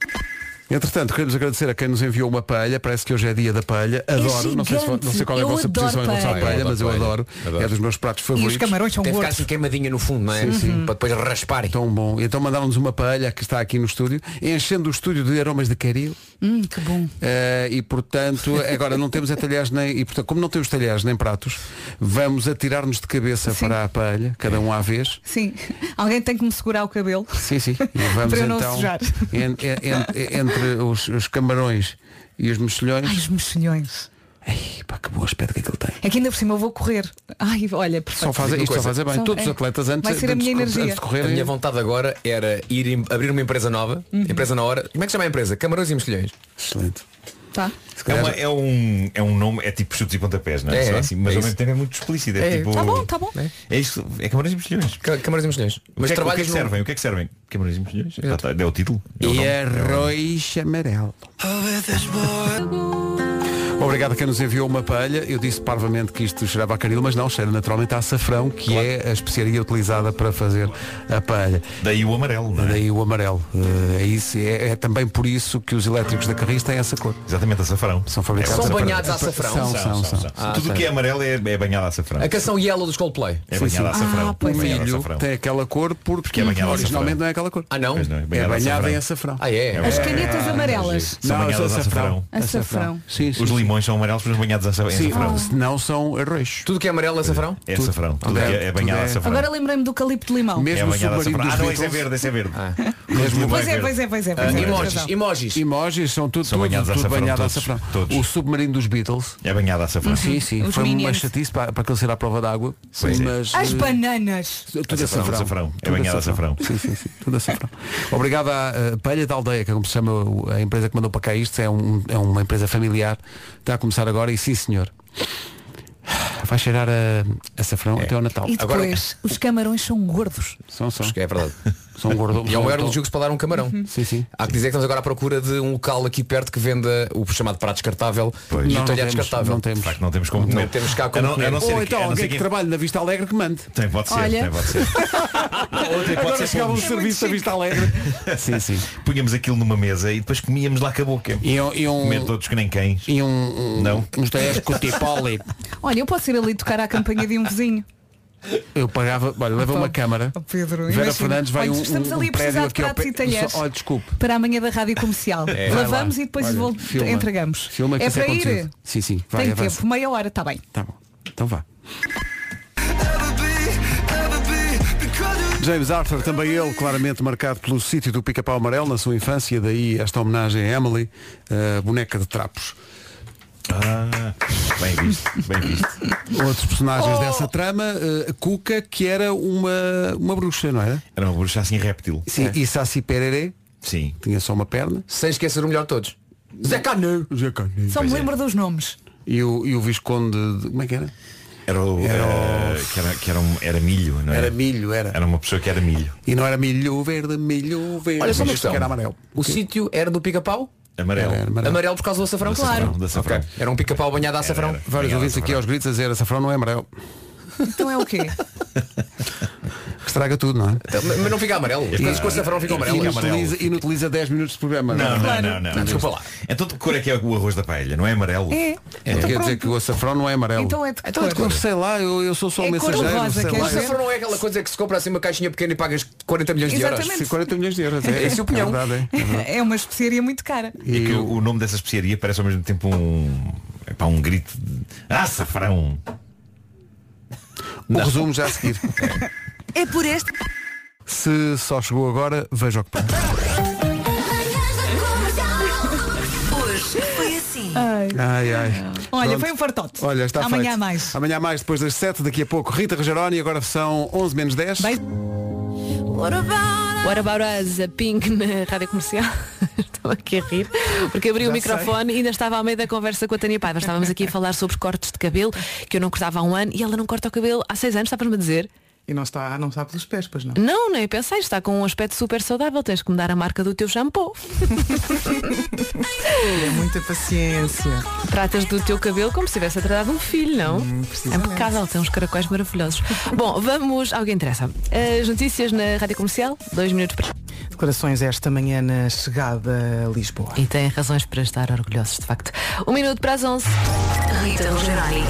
Speaker 1: Entretanto, queremos agradecer a quem nos enviou uma palha. Parece que hoje é dia da palha. Adoro. não, sei se, não sei qual é a
Speaker 3: Eu
Speaker 1: vossa posição em relação à
Speaker 3: palha.
Speaker 1: mas eu
Speaker 8: adoro
Speaker 1: adoro. É dos meus pratos
Speaker 3: E
Speaker 1: favoritos.
Speaker 3: os camarões são
Speaker 8: Deve ficar
Speaker 3: gordos.
Speaker 8: assim queimadinha no fundo, não é?
Speaker 1: Sim, sim.
Speaker 8: Para depois raspar.
Speaker 1: Tão bom. Então mandaram-nos uma palha que está aqui no estúdio, enchendo o estúdio de aromas de caril.
Speaker 3: Hum, que bom.
Speaker 1: Eh, e portanto, agora não temos é talheres nem. E portanto, como não temos talheres nem pratos, vamos atirar-nos de cabeça
Speaker 3: Sim.
Speaker 1: para a palha, cada um à vez.
Speaker 3: Sim. Alguém tem que me segurar o cabelo.
Speaker 1: Sim, sim. E vamos
Speaker 3: Para eu não
Speaker 1: então
Speaker 3: sujar.
Speaker 1: en- en- en- entre os, os camarões e os mexilhões.
Speaker 3: Ai, os mexilhões.
Speaker 1: Ei, pá, que bom aspecto que aquilo tem.
Speaker 3: É que ainda por cima eu vou correr. Ai, olha, perfeito.
Speaker 1: Só fazem, isto só fazem bem.
Speaker 3: Só-
Speaker 1: Todos os
Speaker 3: é.
Speaker 1: atletas antes,
Speaker 3: Vai ser a
Speaker 1: antes,
Speaker 3: minha
Speaker 1: de-
Speaker 3: energia.
Speaker 1: antes de
Speaker 8: A minha vontade agora era ir abrir uma empresa nova,
Speaker 3: Uhum.
Speaker 8: empresa na hora. Como é que se chama a empresa? Camarões e Mexilhões.
Speaker 1: Excelente.
Speaker 3: Tá.
Speaker 7: É, uma- é um, é um nome, é tipo chutes e pontapés, não é?
Speaker 8: É, é.
Speaker 7: assim, mas
Speaker 8: É
Speaker 7: ao
Speaker 8: isso.
Speaker 7: mesmo tempo é muito explícito. É,
Speaker 8: É.
Speaker 7: tipo.
Speaker 3: Tá bom, tá bom.
Speaker 7: É isto, é Camarões e Mexilhões.
Speaker 8: Câmaras e Mexilhões.
Speaker 7: Mas
Speaker 8: Mas
Speaker 7: o que, é, que- o que é
Speaker 8: no-
Speaker 7: servem? O que é que servem? Camarões e Mexilhões? Já tá, É o título? É o
Speaker 1: E arroz amarelo. Obrigado a quem nos enviou uma palha. Eu disse parvamente que isto cheirava a canil, mas não, cheira naturalmente a açafrão, que é a especiaria utilizada para fazer a palha.
Speaker 7: Daí o amarelo, não é?
Speaker 1: Daí o amarelo. Eh, É, isso, é, é também por isso que os elétricos da Carris têm essa cor.
Speaker 7: Exatamente, açafrão.
Speaker 1: São fabricados
Speaker 8: São
Speaker 1: a-
Speaker 8: banhados a açafrão?
Speaker 1: São, são, são.
Speaker 8: Ah,
Speaker 7: Tudo o que é amarelo é, é banhado a açafrão.
Speaker 8: A canção Yellow dos Coldplay.
Speaker 7: É
Speaker 1: Sim,
Speaker 7: banhado a açafrão.
Speaker 3: Ah, pois é.
Speaker 1: Milho
Speaker 7: açafrão.
Speaker 1: tem aquela cor porque
Speaker 7: é banhado
Speaker 1: originalmente
Speaker 7: açafrão.
Speaker 1: não é aquela cor.
Speaker 8: Ah não?
Speaker 7: Não, é
Speaker 1: É
Speaker 7: banhado açafrão.
Speaker 1: em açafrão.
Speaker 8: Ah é?
Speaker 3: As canetas amarelas.
Speaker 7: São
Speaker 1: Não,
Speaker 7: banhadas a açafrão.
Speaker 3: Açafrão.
Speaker 1: Sim, sim,
Speaker 7: Os
Speaker 1: sim.
Speaker 7: Limões são amarelos, mas banhados a.
Speaker 1: Sim,
Speaker 7: açafrão.
Speaker 1: se não são arroz.
Speaker 8: Tudo que é amarelo é açafrão?
Speaker 7: É açafrão. Tudo
Speaker 1: Tudo
Speaker 7: que
Speaker 1: é-
Speaker 7: é, é banhado a
Speaker 1: é-
Speaker 7: açafrão.
Speaker 3: Agora lembrei-me do calipto de limão.
Speaker 7: É
Speaker 1: Mesmo o
Speaker 7: banhado a
Speaker 1: submarino
Speaker 7: açafrão. Ah, não, esse é verde, esse é verde.
Speaker 1: Mesmo
Speaker 3: Pois é, pois é, pois é, pois é.
Speaker 8: Ah, emojis, emojis.
Speaker 1: Emojis são tudo,
Speaker 7: São
Speaker 1: tudo,
Speaker 7: banhados a
Speaker 1: tudo banhado a açafrão.
Speaker 7: todos.
Speaker 1: O submarino dos Beatles.
Speaker 7: É banhado a açafrão.
Speaker 1: Sim, sim.
Speaker 3: Os
Speaker 1: Foi uma chatice para, para aquele ser à prova d'água.
Speaker 7: É.
Speaker 1: Mas
Speaker 3: As
Speaker 1: eh,
Speaker 3: bananas.
Speaker 1: tudo
Speaker 7: Açafrão. É
Speaker 1: Tudo
Speaker 7: banhado a açafrão.
Speaker 1: Sim, sim, sim. Tudo açafrão. Obrigado à eh, Palha da Aldeia, que é como se chama a empresa que mandou para cá isto. É, um- é uma empresa familiar. Está a começar agora e sim senhor. Vai cheirar a açafrão até ao Natal.
Speaker 3: E depois, os camarões são gordos.
Speaker 1: São, são.
Speaker 8: Acho que é verdade.
Speaker 1: São gordos.
Speaker 8: E é o elogio que se pode dar um camarão.
Speaker 1: Sim, sim.
Speaker 8: Há que dizer que estamos agora à procura de um local aqui perto que venda o chamado prato descartável
Speaker 7: Pois.
Speaker 8: e
Speaker 1: Não,
Speaker 8: o
Speaker 1: não
Speaker 8: talher
Speaker 1: temos,
Speaker 8: descartável.
Speaker 1: não
Speaker 7: De
Speaker 1: temos.
Speaker 7: facto, não temos como
Speaker 8: Não
Speaker 7: comer.
Speaker 8: temos cá como
Speaker 7: não-
Speaker 8: comer.
Speaker 7: não
Speaker 1: Ou
Speaker 7: que-
Speaker 1: então
Speaker 7: não
Speaker 1: alguém que
Speaker 7: que-
Speaker 1: trabalha na Vista Alegre que mande.
Speaker 7: Tem, pode ser,
Speaker 3: Olha.
Speaker 7: tem, pode ser. Outra
Speaker 1: Agora
Speaker 7: pode ser
Speaker 1: chegava o
Speaker 7: pomos.
Speaker 1: serviço da Vista Alegre. sim, sim.
Speaker 7: Punhamos aquilo numa mesa e depois comíamos lá com a boca.
Speaker 1: E um, e um,
Speaker 7: Comer todos que nem cães.
Speaker 1: e um, um,
Speaker 7: Não.
Speaker 1: uns talheres com tipoli.
Speaker 3: Olha, eu posso ir ali tocar à campanha de um vizinho.
Speaker 1: Eu pagava, olha, leva uma câmara.
Speaker 3: Pedro,
Speaker 1: Vera
Speaker 3: imagina.
Speaker 1: Fernandes vai
Speaker 3: Olha,
Speaker 1: um,
Speaker 3: estamos
Speaker 1: um,
Speaker 3: ali a
Speaker 1: um
Speaker 3: precisar de pratos e talheres.
Speaker 1: Só- Olha, desculpe.
Speaker 3: Para amanhã da Rádio Comercial.
Speaker 1: Vai
Speaker 3: Lavamos
Speaker 1: lá.
Speaker 3: e depois
Speaker 1: Olha, filma.
Speaker 3: entregamos.
Speaker 1: Filma que
Speaker 3: é para ir?
Speaker 1: Sim, sim. Vai,
Speaker 3: Tem
Speaker 1: avança.
Speaker 3: tempo, meia hora, está bem.
Speaker 1: Tá bom. Então vá. James Arthur, também ele, claramente marcado pelo sítio do pica-pau amarelo na sua infância, daí esta homenagem a Emily, a boneca de trapos.
Speaker 7: Ah, bem visto, bem visto.
Speaker 1: Outros personagens dessa trama, eh, Cuca, que era uma, uma bruxa, não era?
Speaker 7: Era uma bruxa assim réptil.
Speaker 1: Sim, e Saci Pererê,
Speaker 7: Sim.
Speaker 1: tinha só uma perna.
Speaker 8: Sem esquecer o melhor de todos. Zé Canu.
Speaker 1: Zé Canu.
Speaker 3: Só me lembro dos nomes.
Speaker 1: E o, e o Visconde, de, como é que era?
Speaker 7: Era, o,
Speaker 1: Era o-
Speaker 7: eh, que era, que era, um- era milho, não era?
Speaker 1: Era milho, era.
Speaker 7: Era uma pessoa que era milho.
Speaker 1: E não era milho verde, milho verde.
Speaker 8: Olha só uma questão.
Speaker 1: que era amarelo.
Speaker 8: O sítio era do pica-pau?
Speaker 7: Amarelo.
Speaker 1: Era amarelo.
Speaker 8: Amarelo por causa do açafrão? Claro.
Speaker 7: do açafrão.
Speaker 8: Ok. Era um pica-pau banhado a açafrão.
Speaker 7: Era, era.
Speaker 1: Vários ouvintes aqui aos gritos a dizer açafrão não é amarelo.
Speaker 3: Então é o quê?
Speaker 1: Que estraga tudo, não é?
Speaker 8: Então, Mas não fica amarelo. As coisas ficam
Speaker 1: E
Speaker 8: amarelo.
Speaker 1: inutiliza, inutiliza 10 minutos de programa.
Speaker 7: Não,
Speaker 1: é?
Speaker 7: não,
Speaker 3: Claro.
Speaker 7: não, não,
Speaker 8: Não, desculpa lá.
Speaker 7: Então de que cor é que é o arroz da paella? Não é amarelo?
Speaker 3: É.
Speaker 1: É,
Speaker 3: Então
Speaker 1: quer dizer que o açafrão não é amarelo.
Speaker 3: Então é de que
Speaker 8: Então é de
Speaker 3: cor?
Speaker 1: Eu sei lá, eu, eu sou só
Speaker 3: É
Speaker 1: um mensageiro.
Speaker 3: rosa,
Speaker 1: sei lá.
Speaker 8: O açafrão não é aquela coisa que se compra assim uma caixinha pequena e pagas 40 milhões de euros.
Speaker 3: Exatamente.
Speaker 1: Sim, 40 milhões de euros. É,
Speaker 8: Esse é o pinhão.
Speaker 1: É verdade, é.
Speaker 3: Uma especiaria muito cara.
Speaker 7: E que o, nome dessa especiaria parece ao mesmo tempo um. Epá, um grito de. Ah, açafrão!
Speaker 1: O resumo já a seguir.
Speaker 3: É por este.
Speaker 1: Se só chegou agora, veja o que pode.
Speaker 5: Hoje foi assim.
Speaker 1: Ai, ai.
Speaker 3: Olha,
Speaker 1: Pronto.
Speaker 3: foi um fartote.
Speaker 1: Olha, está
Speaker 3: Amanhã
Speaker 1: feito.
Speaker 3: há mais.
Speaker 1: Amanhã mais, depois das 7, daqui a pouco Rita Rogeroni, agora são 11 menos 10.
Speaker 3: Beijo.
Speaker 9: What about us, a Pink na rádio comercial? Estava aqui a rir, porque abri o microfone e ainda estava ao meio da conversa com a Tânia Paiva. Estávamos aqui a falar sobre cortes de cabelo, que eu não cortava há um ano e ela não corta o cabelo há seis anos, estavas-me a dizer.
Speaker 16: E não está, não está pelos pés, pois não.
Speaker 9: Não, nem pensei, está com um aspecto super saudável, tens que me dar a marca do teu shampoo.
Speaker 16: É muita paciência.
Speaker 9: Tratas do teu cabelo como se tivesse a tratar de um filho, não? é
Speaker 16: precisamente.
Speaker 9: impecável, tem uns caracóis maravilhosos. Bom, vamos ao que interessa. As notícias na rádio comercial, dois minutos para.
Speaker 16: Declarações esta manhã na chegada a Lisboa.
Speaker 9: E têm razões para estar orgulhosos, de facto. Um minuto para as 11.
Speaker 5: Rita Rogeroni.